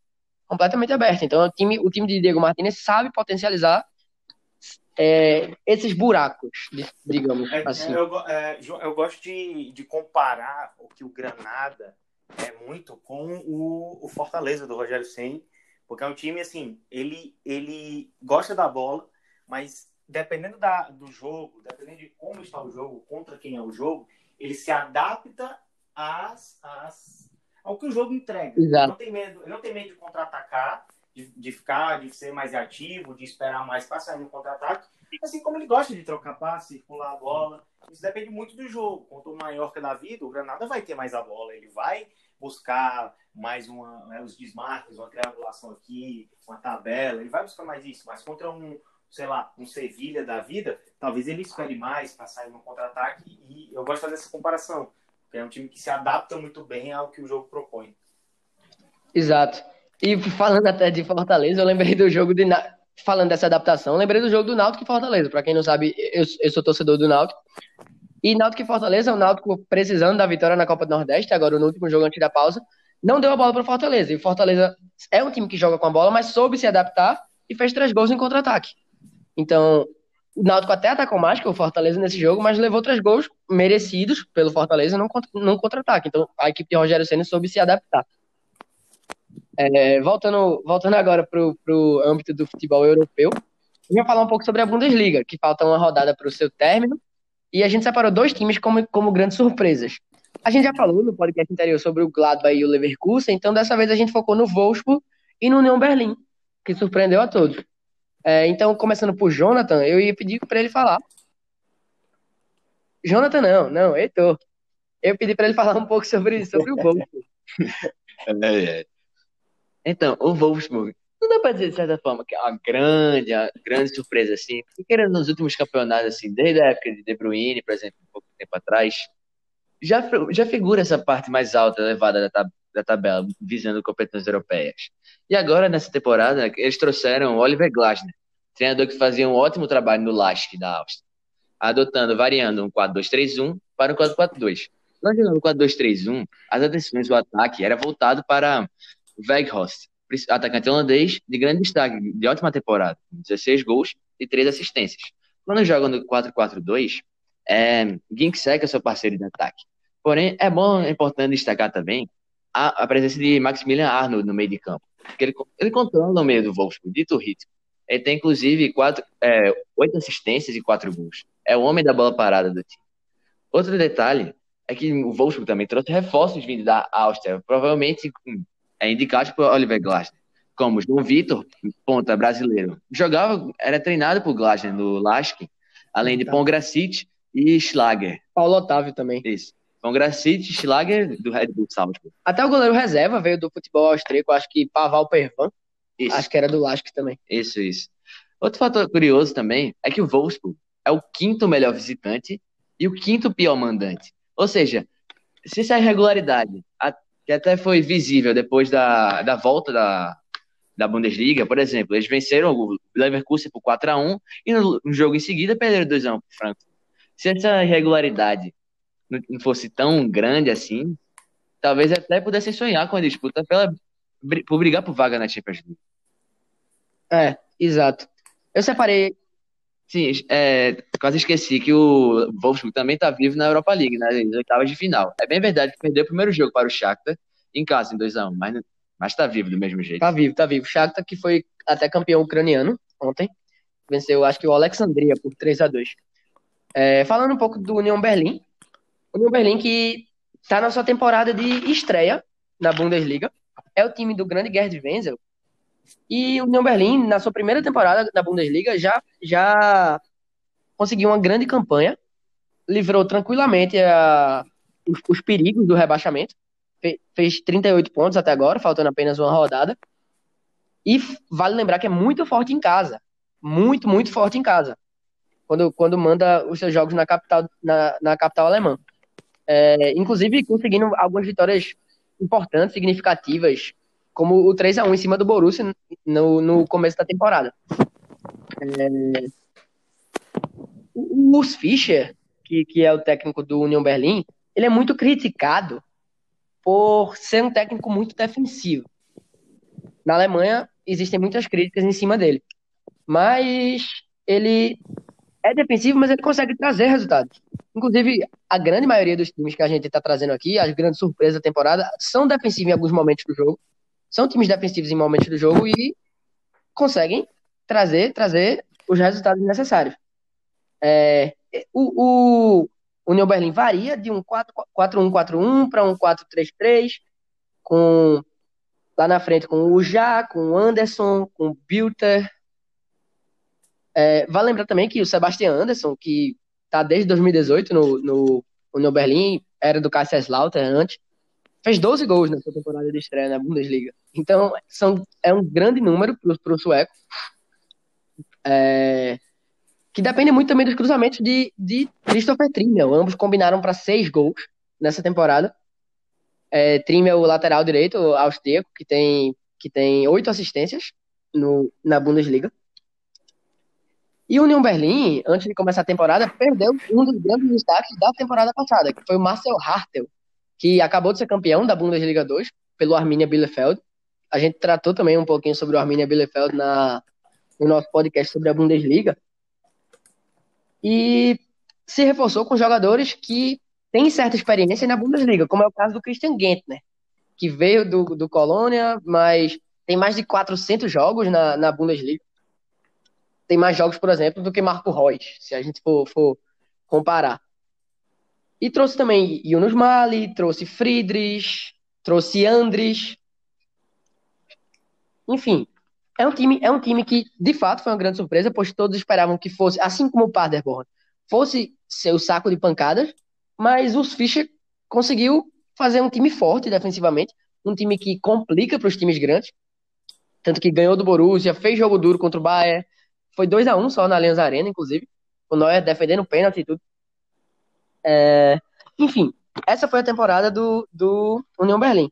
Completamente aberta. Então o time, o time de Diego Martinez sabe potencializar é, esses buracos, digamos é, assim. Eu, é, eu gosto de, de comparar o que o Granada é muito com o, o Fortaleza do Rogério Senni, porque é um time assim, ele, ele gosta da bola, mas dependendo da, do jogo, dependendo de como está o jogo, contra quem é o jogo, ele se adapta às, às, ao que o jogo entrega. Exato. Ele não tem medo, ele não tem medo de contra-atacar, de, de ficar, de ser mais ativo, de esperar mais para sair no contra-ataque, assim como ele gosta de trocar passe, circular a bola. Isso depende muito do jogo. Contra o Mallorca da vida, o Granada vai ter mais a bola, ele vai buscar mais uma, né, os desmarques, uma triangulação aqui, uma tabela, ele vai buscar mais isso, mas contra um, sei lá, um Sevilha da vida, talvez ele espere mais para sair no contra-ataque e eu gosto de fazer essa comparação, é um time que se adapta muito bem ao que o jogo propõe. Exato. E falando até de Fortaleza, eu lembrei do jogo de falando dessa adaptação, lembrei do jogo do Náutico e Fortaleza. Para quem não sabe, eu, eu sou torcedor do Náutico. E Náutico e Fortaleza, o Náutico precisando da vitória na Copa do Nordeste, agora no último jogo antes da pausa, não deu a bola para Fortaleza. E Fortaleza é um time que joga com a bola, mas soube se adaptar e fez três gols em contra-ataque. Então, o Náutico até atacou mais que o Fortaleza nesse jogo, mas levou três gols merecidos pelo Fortaleza num, contra-ataque. Então, a equipe de Rogério Senna soube se adaptar. É, voltando, voltando agora para o âmbito do futebol europeu, eu vou falar um pouco sobre a Bundesliga, que falta uma rodada para o seu término, e a gente separou dois times como, como grandes surpresas. A gente já falou no podcast anterior sobre o Gladbach e o Leverkusen, então dessa vez a gente focou no Wolfsburg e no União Berlim, que surpreendeu a todos. É, então, começando por Jonathan, eu ia pedir para ele falar. Jonathan, não, não, Heitor. Eu pedi para ele falar um pouco sobre, sobre o Wolfsburg. é, é. Então, o Wolfsburg, não dá para dizer de certa forma que é uma grande, uma grande surpresa assim, porque nos últimos campeonatos, assim, desde a época de De Bruyne, por exemplo, um pouco tempo atrás, já, já figura essa parte mais alta, elevada da, tab da tabela, visando competições europeias. E agora, nessa temporada, eles trouxeram Oliver Glasner, treinador que fazia um ótimo trabalho no Lask da Áustria, adotando, variando um 4-2-3-1 para um 4-4-2. Quando jogando no 4-2-3-1, as atenções do ataque era voltado para Weghorst, atacante holandês de grande destaque, de ótima temporada, 16 gols e 3 assistências. Quando joga no 4-4-2, é, Ginksek é seu parceiro de ataque. Porém, é bom, é importante destacar também a, a, presença de Maximilian Arnold no meio de campo, porque ele, ele controla o meio do Wolfsburg, dito ritmo. Ele tem, inclusive, quatro, é, oito assistências e quatro gols. É o homem da bola parada do time. Outro detalhe é que o Wolfsburg também trouxe reforços vindo da Áustria, provavelmente é indicado por Oliver Glasner, como João Vitor, ponta brasileiro. Jogava, era treinado por Glasner no Lask, além de Pongracic e Schlager. Paulo Otávio também. Isso. Pongracic e Schlager do Red Bull Salzburg. Até o goleiro reserva veio do futebol austríaco, acho que Paval Pervan. Isso. Acho que era do Lask também. Isso, isso. Outro fator curioso também é que o Wolfsburg é o quinto melhor visitante e o quinto pior mandante. Ou seja, se essa irregularidade que até foi visível depois da, da volta da, da Bundesliga, por exemplo, eles venceram o Leverkusen por 4 a 1 e no, no jogo em seguida perderam 2 a 1 para o Frankfurt. Se essa irregularidade não fosse tão grande assim, talvez até pudessem sonhar com a disputa pela, por brigar por vaga na Champions League. É, exato. Eu separei. Sim, é, quase esqueci que o Wolfsburg também está vivo na Europa League, nas oitavas de final. É bem verdade que perdeu o primeiro jogo para o Shakhtar em casa, em 2x1, mas, mas tá vivo do mesmo jeito. Tá vivo, tá vivo. Shakhtar, que foi até campeão ucraniano ontem, venceu, acho que o Alexandria por 3 a 2 é, Falando um pouco do União Berlim, União Berlim que tá na sua temporada de estreia na Bundesliga, é o time do grande Gerd Wenzel, e o União Berlim, na sua primeira temporada na Bundesliga, já, já conseguiu uma grande campanha, livrou tranquilamente a, os, os perigos do rebaixamento, Fe, fez 38 pontos até agora, faltando apenas uma rodada, e vale lembrar que é muito forte em casa, muito, muito forte em casa, quando, quando manda os seus jogos na capital, na, na capital alemã. É, inclusive conseguindo algumas vitórias importantes, significativas, como o 3 a 1 em cima do Borussia no, no começo da temporada. É... O Urs Fischer, que, que é o técnico do Union Berlim, ele é muito criticado por ser um técnico muito defensivo. Na Alemanha existem muitas críticas em cima dele, mas ele é defensivo, mas ele consegue trazer resultados. Inclusive, a grande maioria dos times que a gente está trazendo aqui, as grandes surpresas da temporada, são defensivos em alguns momentos do jogo, são times defensivos em momentos do jogo e conseguem trazer, trazer os resultados necessários. É, o, o União Berlim varia de um 4-1-4-1 para um 4-3-3, com lá na frente com o Já, com o Anderson, com o Bilter. É, vale lembrar também que o Sebastian Anderson, que está desde 2018 no, no União Berlim, era do Kaiserslautern antes, fez 12 gols nessa temporada de estreia na Bundesliga. Então, são, é um grande número para o sueco. É, que depende muito também dos cruzamentos de, de Christopher Trimmel. Ambos combinaram para seis gols nessa temporada. É, Trimmel, lateral direito austríaco, que tem que tem oito assistências no, na Bundesliga. E o Union Berlin, antes de começar a temporada, perdeu um dos grandes destaques da temporada passada, que foi o Marcel Hartel, que acabou de ser campeão da Bundesliga 2 pelo Arminia Bielefeld. A gente tratou também um pouquinho sobre o Arminia Bielefeld na, no nosso podcast sobre a Bundesliga. E se reforçou com jogadores que têm certa experiência na Bundesliga, como é o caso do Christian Gentner, que veio do, do Colônia, mas tem mais de 400 jogos na, na Bundesliga. Tem mais jogos, por exemplo, do que Marco Reus, se a gente for, for comparar. E trouxe também Yunus Mali, trouxe Friedrich, trouxe Andres. Enfim, é um time, é um time que de fato foi uma grande surpresa, pois todos esperavam que fosse, assim como o Paderborn, fosse seu saco de pancadas, mas os Fischer conseguiu fazer um time forte defensivamente, um time que complica para os times grandes, tanto que ganhou do Borussia, fez jogo duro contra o Bayern, foi 2 a 1 só na Allianz Arena, inclusive, o Neuer defendendo o pênalti e tudo. É, enfim, essa foi a temporada do, do União Berlim.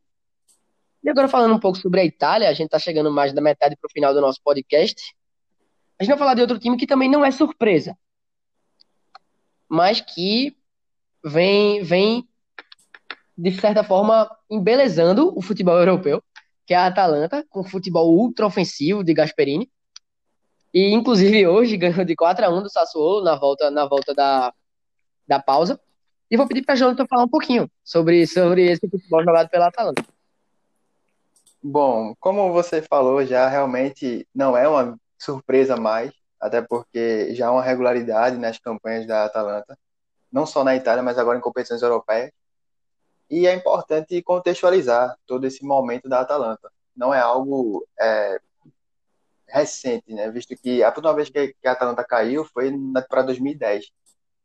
E agora falando um pouco sobre a Itália, a gente está chegando mais da metade para o final do nosso podcast. A gente vai falar de outro time que também não é surpresa, mas que vem, vem de certa forma, embelezando o futebol europeu, que é a Atalanta, com futebol ultra ofensivo de Gasperini. E, inclusive, hoje ganhou de 4 a 1 do Sassuolo na volta, na volta da, da pausa. E vou pedir para Jonathan falar um pouquinho sobre, sobre esse futebol jogado pela Atalanta. Bom, como você falou, já realmente não é uma surpresa mais, até porque já há uma regularidade nas campanhas da Atalanta, não só na Itália, mas agora em competições europeias. E é importante contextualizar todo esse momento da Atalanta. Não é algo é, recente, né? Visto que a última vez que a Atalanta caiu foi na temporada 2010.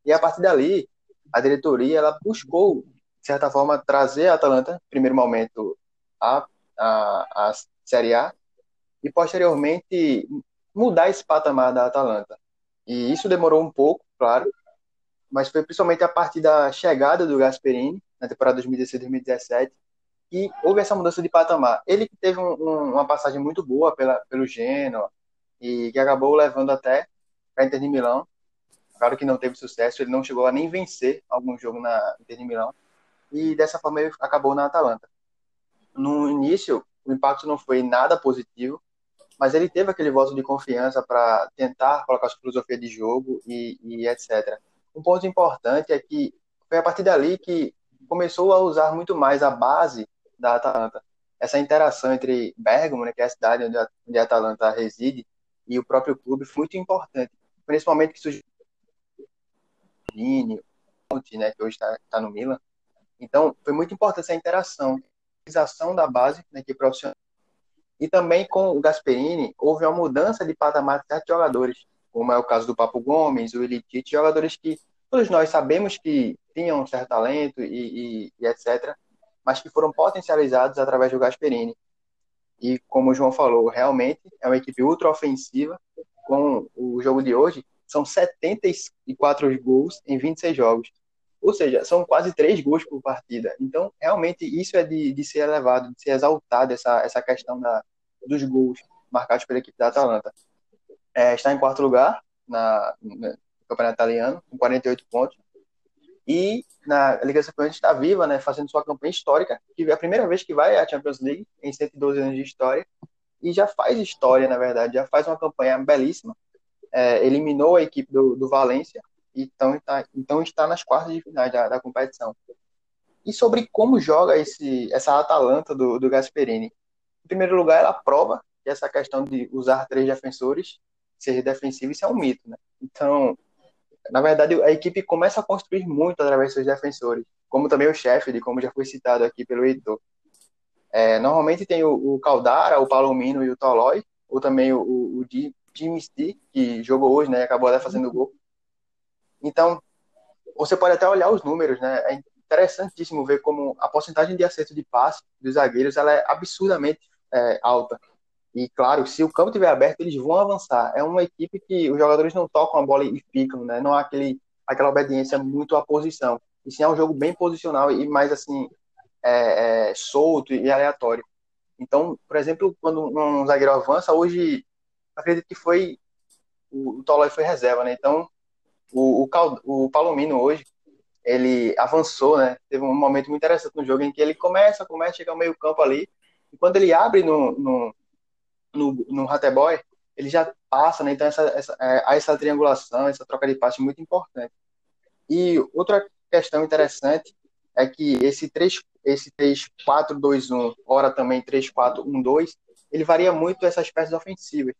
E a partir dali, a diretoria ela buscou, de certa forma, trazer a Atalanta, primeiro momento, a, a, a Série A, e posteriormente mudar esse patamar da Atalanta. E isso demorou um pouco, claro, mas foi principalmente a partir da chegada do Gasperini, na temporada 2016-2017, que houve essa mudança de patamar. Ele teve um, um, uma passagem muito boa pela, pelo Genoa, e que acabou levando até a Inter de Milão, Claro que não teve sucesso, ele não chegou a nem vencer algum jogo na Inter de Milão. E dessa forma ele acabou na Atalanta. No início, o impacto não foi nada positivo, mas ele teve aquele voto de confiança para tentar colocar sua filosofia de jogo e, e etc. Um ponto importante é que foi a partir dali que começou a usar muito mais a base da Atalanta. Essa interação entre Bergamo, né, que é a cidade onde a, onde a Atalanta reside, e o próprio clube foi muito importante, principalmente que surgiu né, que hoje está tá no Milan. Então, foi muito importante essa interação, a da base, né, que profissional, e também com o Gasperini, houve uma mudança de patamar de certos jogadores, como é o caso do Papo Gomes, o Elitite, jogadores que todos nós sabemos que tinham um certo talento e, e, e etc., mas que foram potencializados através do Gasperini. E como o João falou, realmente é uma equipe ultra ofensiva. Com o jogo de hoje, são 74 gols em 26 jogos. Ou seja, são quase três gols por partida. Então, realmente, isso é de, de ser elevado, de ser exaltado, essa, essa questão da, dos gols marcados pela equipe da Atalanta. É, está em quarto lugar na, no Campeonato Italiano, com 48 pontos. E na Liga dos Campeões está viva, né, fazendo sua campanha histórica, que é a primeira vez que vai à Champions League em 112 anos de história. E já faz história, na verdade, já faz uma campanha belíssima. É, eliminou a equipe do, do Valência então está, então está nas quartas de final da, da competição. E sobre como joga esse, essa Atalanta do, do Gasperini. Em primeiro lugar, ela prova que essa questão de usar três defensores, ser defensivo, isso é um mito. Né? Então, na verdade, a equipe começa a construir muito através dos seus defensores, como também o chefe, de como já foi citado aqui pelo Heitor. É, normalmente tem o, o, Caldara, o Palomino e o Tolói, ou também o, o, o Jimmy que jogou hoje, né, acabou até fazendo gol. Então, você pode até olhar os números, né? É interessantíssimo ver como a porcentagem de acerto de passe dos zagueiros ela é absurdamente é, alta. E claro, se o campo estiver aberto, eles vão avançar. É uma equipe que os jogadores não tocam a bola e ficam, né? Não há aquele, aquela obediência muito à posição. E sim é um jogo bem posicional e mais assim é, é, solto e aleatório. Então, por exemplo, quando um zagueiro avança, hoje acredito que foi o, o Tolói foi reserva, né? Então o, o, o Palomino hoje, ele avançou, né? Teve um momento muito interessante no jogo em que ele começa, começa chegar ao meio campo ali, e quando ele abre no, no, no, no Hateboy, ele já passa, né? Então essa, essa, é, essa triangulação, essa troca de passe muito importante. E outra questão interessante é que esse 3, esse 3-4-2-1, ora também 3-4-1-2, ele varia muito essas peças ofensivas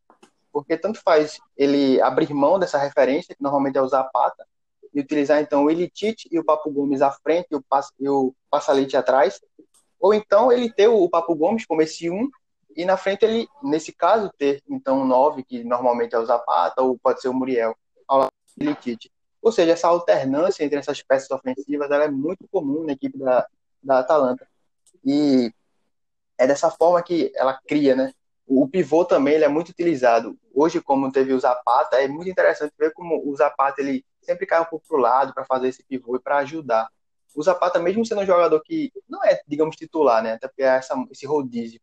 porque tanto faz ele abrir mão dessa referência, que normalmente é o Zapata, e utilizar então o Elitite e o Papo Gomes à frente e o, Pass, e o Passalite atrás, ou então ele ter o Papo Gomes como esse 1, e na frente ele, nesse caso, ter então o 9, que normalmente é o Zapata, ou pode ser o Muriel, ao lado do. Ou seja, essa alternância entre essas peças ofensivas ela é muito comum na equipe da, da Atalanta. E é dessa forma que ela cria, né? O pivô também ele é muito utilizado. Hoje, como teve o Zapata, é muito interessante ver como o Zapata ele sempre cai um pouco para o lado para fazer esse pivô e para ajudar. O Zapata, mesmo sendo um jogador que não é, digamos, titular, né? Até porque é essa, esse rodízio.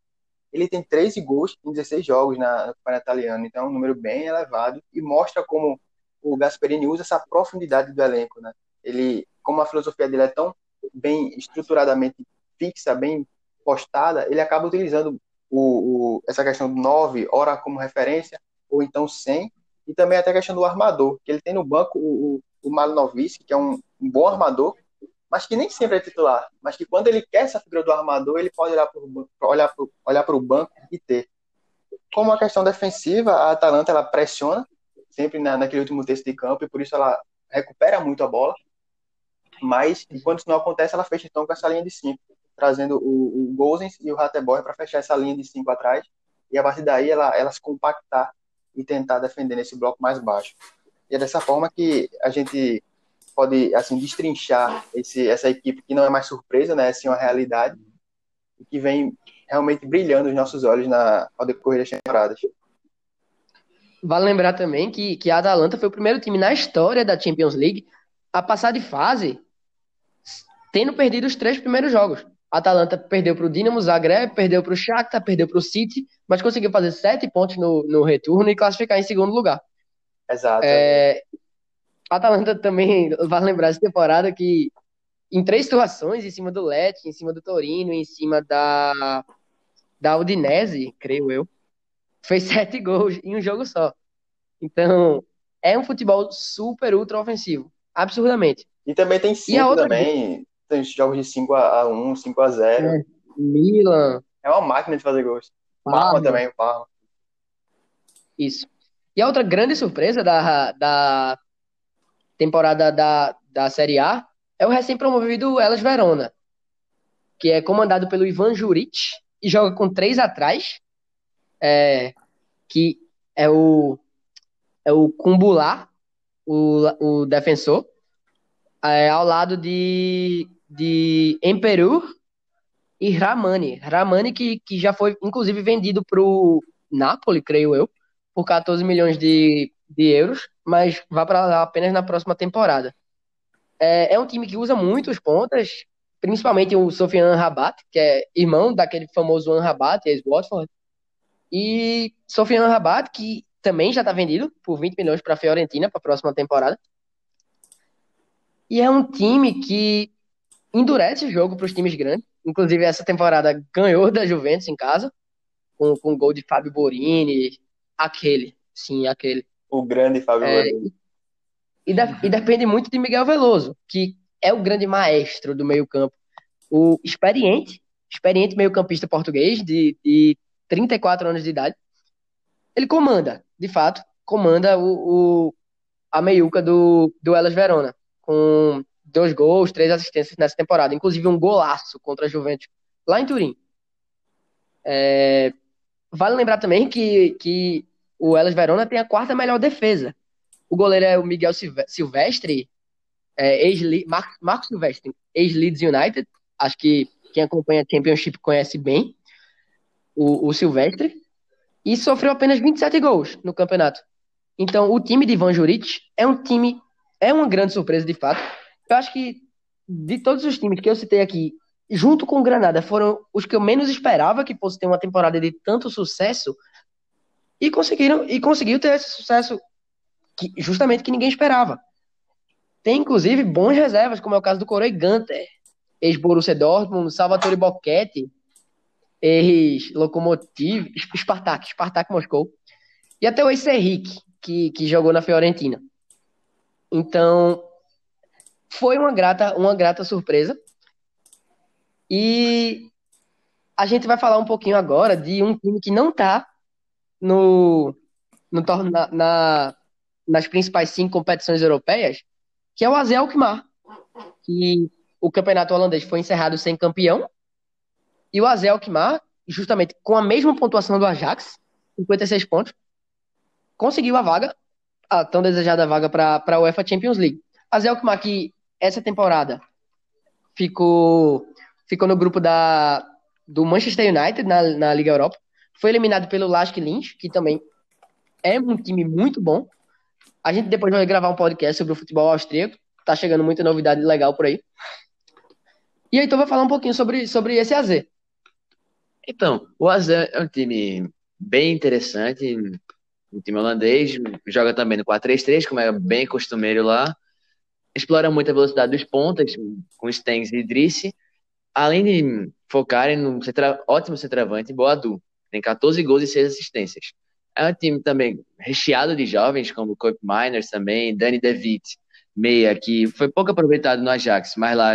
Ele tem 13 gols em 16 jogos na, no Campeonato Italiano, então é um número bem elevado e mostra como o Gasperini usa essa profundidade do elenco, né? Ele, como a filosofia dele é tão bem estruturadamente fixa, bem postada, ele acaba utilizando o, o, essa questão do 9, ora como referência, ou então 100, e também até a questão do armador, que ele tem no banco o, o, o Malinovic, que é um, um, bom armador, mas que nem sempre é titular, mas que quando ele quer essa figura do armador, ele pode olhar para olhar pro, olhar o banco e ter. Como a questão defensiva, a Atalanta ela pressiona sempre na, naquele último terço de campo, e por isso ela recupera muito a bola, mas enquanto isso não acontece, ela fecha então com essa linha de 5 trazendo o, o Gozens e o Rateboy para fechar essa linha de cinco atrás, e a partir daí ela, ela se compactar e tentar defender nesse bloco mais baixo. E é dessa forma que a gente pode assim destrinchar esse, essa equipe que não é mais surpresa, né, é sim uma realidade e que vem realmente brilhando os nossos olhos na, ao decorrer das temporadas. Vale lembrar também que, que a Atalanta foi o primeiro time na história da Champions League a passar de fase tendo perdido os três primeiros jogos. A Atalanta perdeu para o Dinamo Zagreb, perdeu para o Shakhtar, perdeu para o City, mas conseguiu fazer sete pontos no, no retorno e classificar em segundo lugar. Exato. É, a Atalanta também vai lembrar essa temporada que em três situações, em cima do Lecce, em cima do Torino, em cima da, da Udinese, creio eu, fez sete gols em um jogo só. Então, é um futebol super ultra ofensivo, absurdamente. E também tem cinco também, tem jogos de 5 a 1 5 a 0 é. Milan. É uma máquina de fazer gols. Parma, Parma. também, Parma. Isso. E a outra grande surpresa da, da temporada da, da Série A é o recém-promovido Elas Verona, que é comandado pelo Ivan Juric e joga com três atrás, é, que é o, é o Kumbular, o, o defensor, é, ao lado de, de Emperor e Ramani. Ramani que, que já foi, inclusive, vendido para o Napoli, creio eu, por 14 milhões de, de euros, mas vai para lá apenas na próxima temporada. É, é um time que usa muito os pontas, principalmente o Sofiane Rabat, que é irmão daquele famoso Rabat, ex-Watford. E Sofiane Rabat, que também já está vendido por 20 milhões para a Fiorentina para a próxima temporada. E é um time que endurece o jogo para os times grandes. Inclusive, essa temporada ganhou da Juventus em casa, com, com gol de Fábio Borini, aquele, sim, aquele. O grande Fábio É. E, de- e depende muito de Miguel Veloso, que é o grande maestro do meio-campo. O experiente, experiente meio-campista português, de, de 34 anos de idade. Ele comanda, de fato, comanda o, o- a meiuca do, do Elas Verona, com dois gols, três assistências nessa temporada, inclusive um golaço contra a Juventus, lá em Turim. É, vale lembrar também que, que o Elas Verona tem a quarta melhor defesa. O goleiro é o Miguel Silve- Silvestre, é, ex Mar Marcos Silvestre, ex-Leeds United. Acho que quem acompanha Championship conhece bem o, o Silvestre. E sofreu apenas 27 gols no campeonato. Então, o time de Ivan Juric é um time, é uma grande surpresa de fato. Eu acho que de todos os times que eu citei aqui, junto com o Granada, foram os que eu menos esperava que fosse ter uma temporada de tanto sucesso e conseguiram e conseguiu ter esse sucesso que, justamente que ninguém esperava. Tem inclusive bons reservas, como é o caso do Corey Gunter, ex-Borussia Dortmund, Salvatore Bocchetti, ex-Lokomotiv, Spartak, Spartak Moscou, e até o ex-Serrique, que, que jogou na Fiorentina. Então, foi uma grata, uma grata surpresa. E a gente vai falar um pouquinho agora de um time que não está no, no, na, na- nas principais cinco competições europeias, que é o AZ Alkmaar, que o campeonato holandês foi encerrado sem campeão, e o AZ Alkmaar, justamente com a mesma pontuação do Ajax, 56 pontos, conseguiu a vaga, a tão desejada vaga para a UEFA Champions League. AZ Alkmaar que essa temporada ficou ficou no grupo da do Manchester United na, na Liga Europa, foi eliminado pelo Lask Linz, que também é um time muito bom. A gente depois vai gravar um podcast sobre o futebol austríaco. Tá chegando muita novidade legal por aí. E aí, então, vai falar um pouquinho sobre, sobre esse AZ. Então, o AZ é um time bem interessante, um time holandês, joga também no 4-3-3, como é bem costumeiro lá. Explora muito a velocidade dos pontas, com Stengs e Idrissi, além de focarem no centra... ótimo centroavante Boadu. Tem 14 gols e 6 assistências. É um time também recheado de jovens, como Coip Miners também, Danny DeVitt, meia, que foi pouco aproveitado no Ajax, mas lá,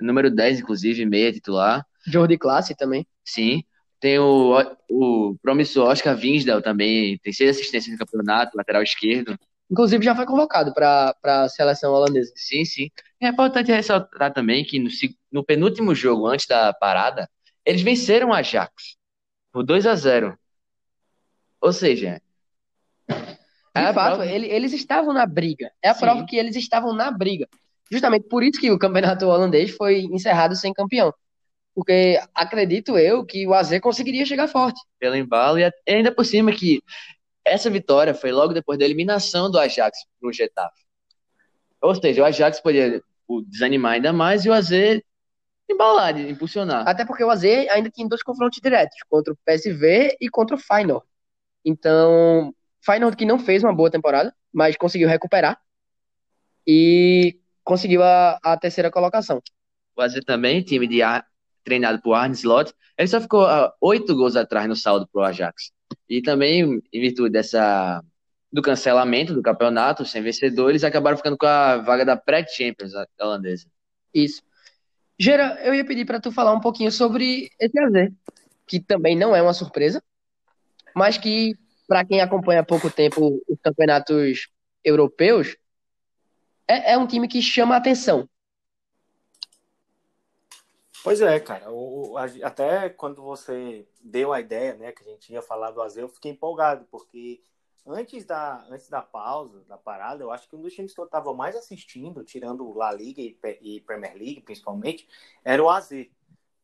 número 10, inclusive, meia titular. Jordi Classe também. Sim. Tem o, o promissor Oscar Winsdal também, tem seis assistências no campeonato, lateral esquerdo. Inclusive já foi convocado para a seleção holandesa. Sim, sim. É importante ressaltar também que no, no penúltimo jogo, antes da parada, eles venceram o Ajax por 2 a 0 Ou seja. De é fato, prova... ele, eles estavam na briga. É a sim. prova que eles estavam na briga. Justamente por isso que o campeonato holandês foi encerrado sem campeão. Porque acredito eu que o AZ conseguiria chegar forte. Pelo embalo, e ainda por cima que essa vitória foi logo depois da eliminação do Ajax para o Getafe. Ou seja, o Ajax poderia desanimar ainda mais e o AZ embalar, impulsionar. Até porque o AZ ainda tinha dois confrontos diretos, contra o PSV e contra o Feyenoord. Então, Feyenoord que não fez uma boa temporada, mas conseguiu recuperar e conseguiu a, a terceira colocação. O AZ também, time de ar, treinado por Arne Slot, ele só ficou a oito gols atrás no saldo para o Ajax. E também, em virtude dessa do cancelamento do campeonato, sem vencedor, eles acabaram ficando com a vaga da pré-Champions holandesa. Isso. Gera, eu ia pedir para tu falar um pouquinho sobre esse AZ, que também não é uma surpresa, mas que, para quem acompanha há pouco tempo os campeonatos europeus, é, é um time que chama a atenção. Pois é, cara. O, até quando você deu a ideia, né, que a gente ia falar do AZ, eu fiquei empolgado, porque antes da, antes da pausa, da parada, eu acho que um dos times que eu estava mais assistindo, tirando La Liga e, e, Premier League, principalmente, era o AZ.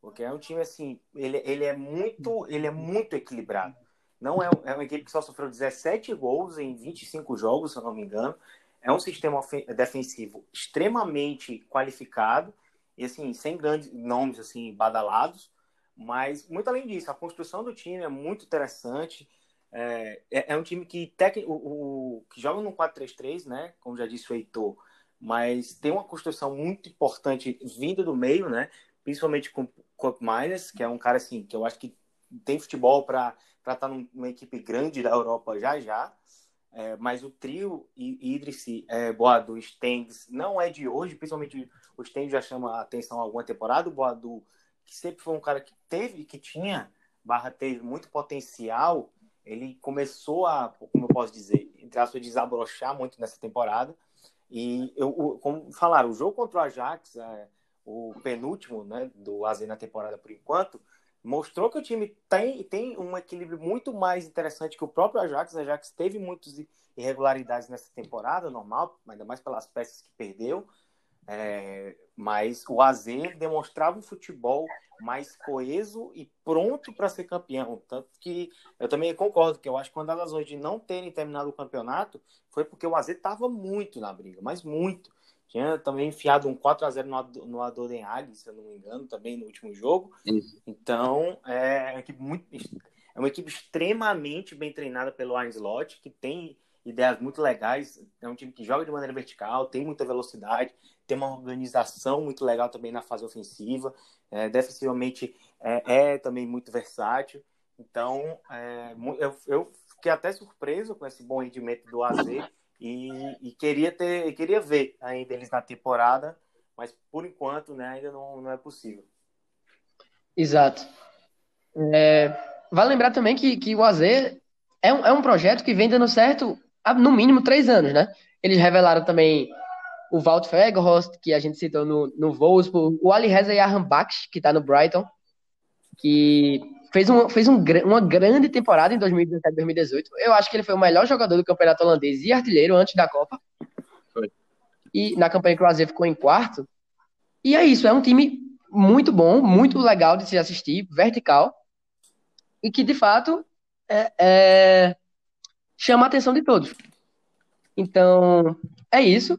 Porque é um time assim, ele, ele é muito, ele é muito equilibrado. Não é, é uma equipe que só sofreu 17 gols em 25 jogos, se eu não me engano. É um sistema defensivo extremamente qualificado e assim, sem grandes nomes assim badalados, mas muito além disso, a construção do time é muito interessante. É, é, é um time que, tec... o, o, que joga no 4-3-3, né? Como já disse o Heitor, mas tem uma construção muito importante vinda do meio, né? Principalmente com Cup Miners, que é um cara assim que eu acho que tem futebol para estar tá numa equipe grande da Europa já já. É, mas o trio Idris, é, Boadu Stengs não é de hoje, principalmente o Stengs já chama a atenção alguma temporada. O Boadu, que sempre foi um cara que teve, que tinha, barra teve muito potencial, ele começou a, como eu posso dizer, entre aspas, desabrochar muito nessa temporada. E, eu, como falaram, o jogo contra o Ajax, é, o penúltimo né, do AZ na temporada por enquanto, mostrou que o time tem, tem um equilíbrio muito mais interessante que o próprio Ajax. O Ajax teve muitas irregularidades nessa temporada, normal, ainda mais pelas peças que perdeu. É, mas o AZ demonstrava um futebol mais coeso e pronto para ser campeão. Tanto que eu também concordo que eu acho que uma das razões de não terem terminado o campeonato foi porque o AZ estava muito na briga, mas muito. Tinha também enfiado um 4 a 0 no, no Adorenhag, se eu não me engano, também no último jogo. Isso. Então, é uma equipe muito é uma equipe extremamente bem treinada pelo Slot, que tem ideias muito legais. É um time que joga de maneira vertical, tem muita velocidade, tem uma organização muito legal também na fase ofensiva. É, defensivamente é, é, também muito versátil. Então, é, eu, eu, fiquei até surpreso com esse bom rendimento do AZ e, e, queria ter, queria ver ainda eles na temporada, mas por enquanto, né, ainda não, não é possível. Exato. É, vale lembrar também que, que o AZ é um, é um projeto que vem dando certo há no mínimo três anos, né? Eles revelaram também o Walt Fegerhorst, que a gente citou no, no Wolfsburg, o Ali Reza Yahanbach, que está no Brighton, que fez, um, fez um, uma grande temporada em 2017 2018. Eu acho que ele foi o melhor jogador do campeonato holandês e artilheiro antes da Copa. Foi. E na campanha que o AZ ficou em quarto. E é isso, é um time muito bom, muito legal de se assistir, vertical, e que de fato é, é, chama a atenção de todos. Então, é isso.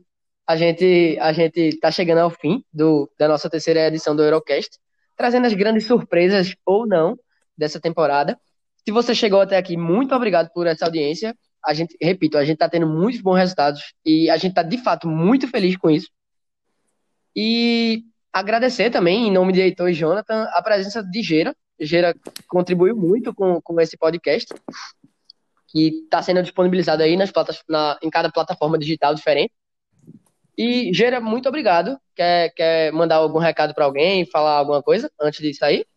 A gente a gente está chegando ao fim do, da nossa terceira edição do Eurocast, trazendo as grandes surpresas ou não dessa temporada. Se você chegou até aqui, muito obrigado por essa audiência. A gente, repito, a gente está tendo muitos bons resultados e a gente está de fato muito feliz com isso. E agradecer também, em nome de Heitor e Jonathan, a presença de Gera. Gera contribuiu muito com, com esse podcast, que está sendo disponibilizado aí nas na, em cada plataforma digital diferente. E, Gera, muito obrigado. Quer, quer mandar algum recado para alguém, falar alguma coisa antes de sair?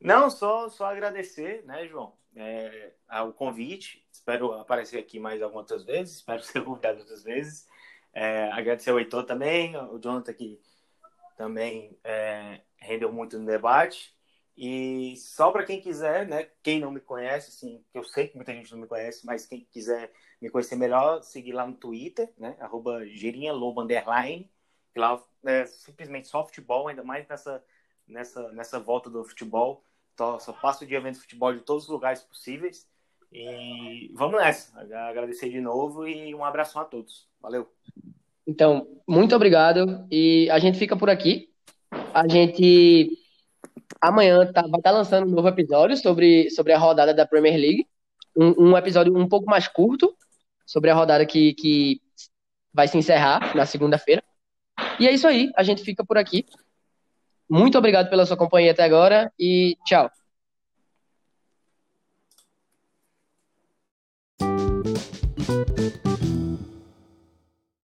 Não, só, só agradecer, né, João, é, convite. Espero aparecer aqui mais algumas vezes, espero ser convidado outras vezes. É, agradecer ao Heitor também, o Jonathan que também é, rendeu muito no debate. E só para quem quiser, né, quem não me conhece, assim, eu sei que muita gente não me conhece, mas quem quiser me conhecer melhor, seguir lá no Twitter, né, arroba gerinhalobo, underline, que lá é simplesmente só futebol, ainda mais nessa, nessa, nessa volta do futebol. Então, só passo o dia vendo futebol de todos os lugares possíveis. E vamos nessa. Agradecer de novo e um abraço a todos. Valeu. Então, muito obrigado. E a gente fica por aqui. A gente amanhã tá, vai estar tá lançando um novo episódio sobre, sobre a rodada da Premier League. Um, um, episódio um pouco mais curto sobre a rodada que, que vai se encerrar na segunda-feira. E é isso aí. A gente fica por aqui. Muito obrigado pela sua companhia até agora e tchau.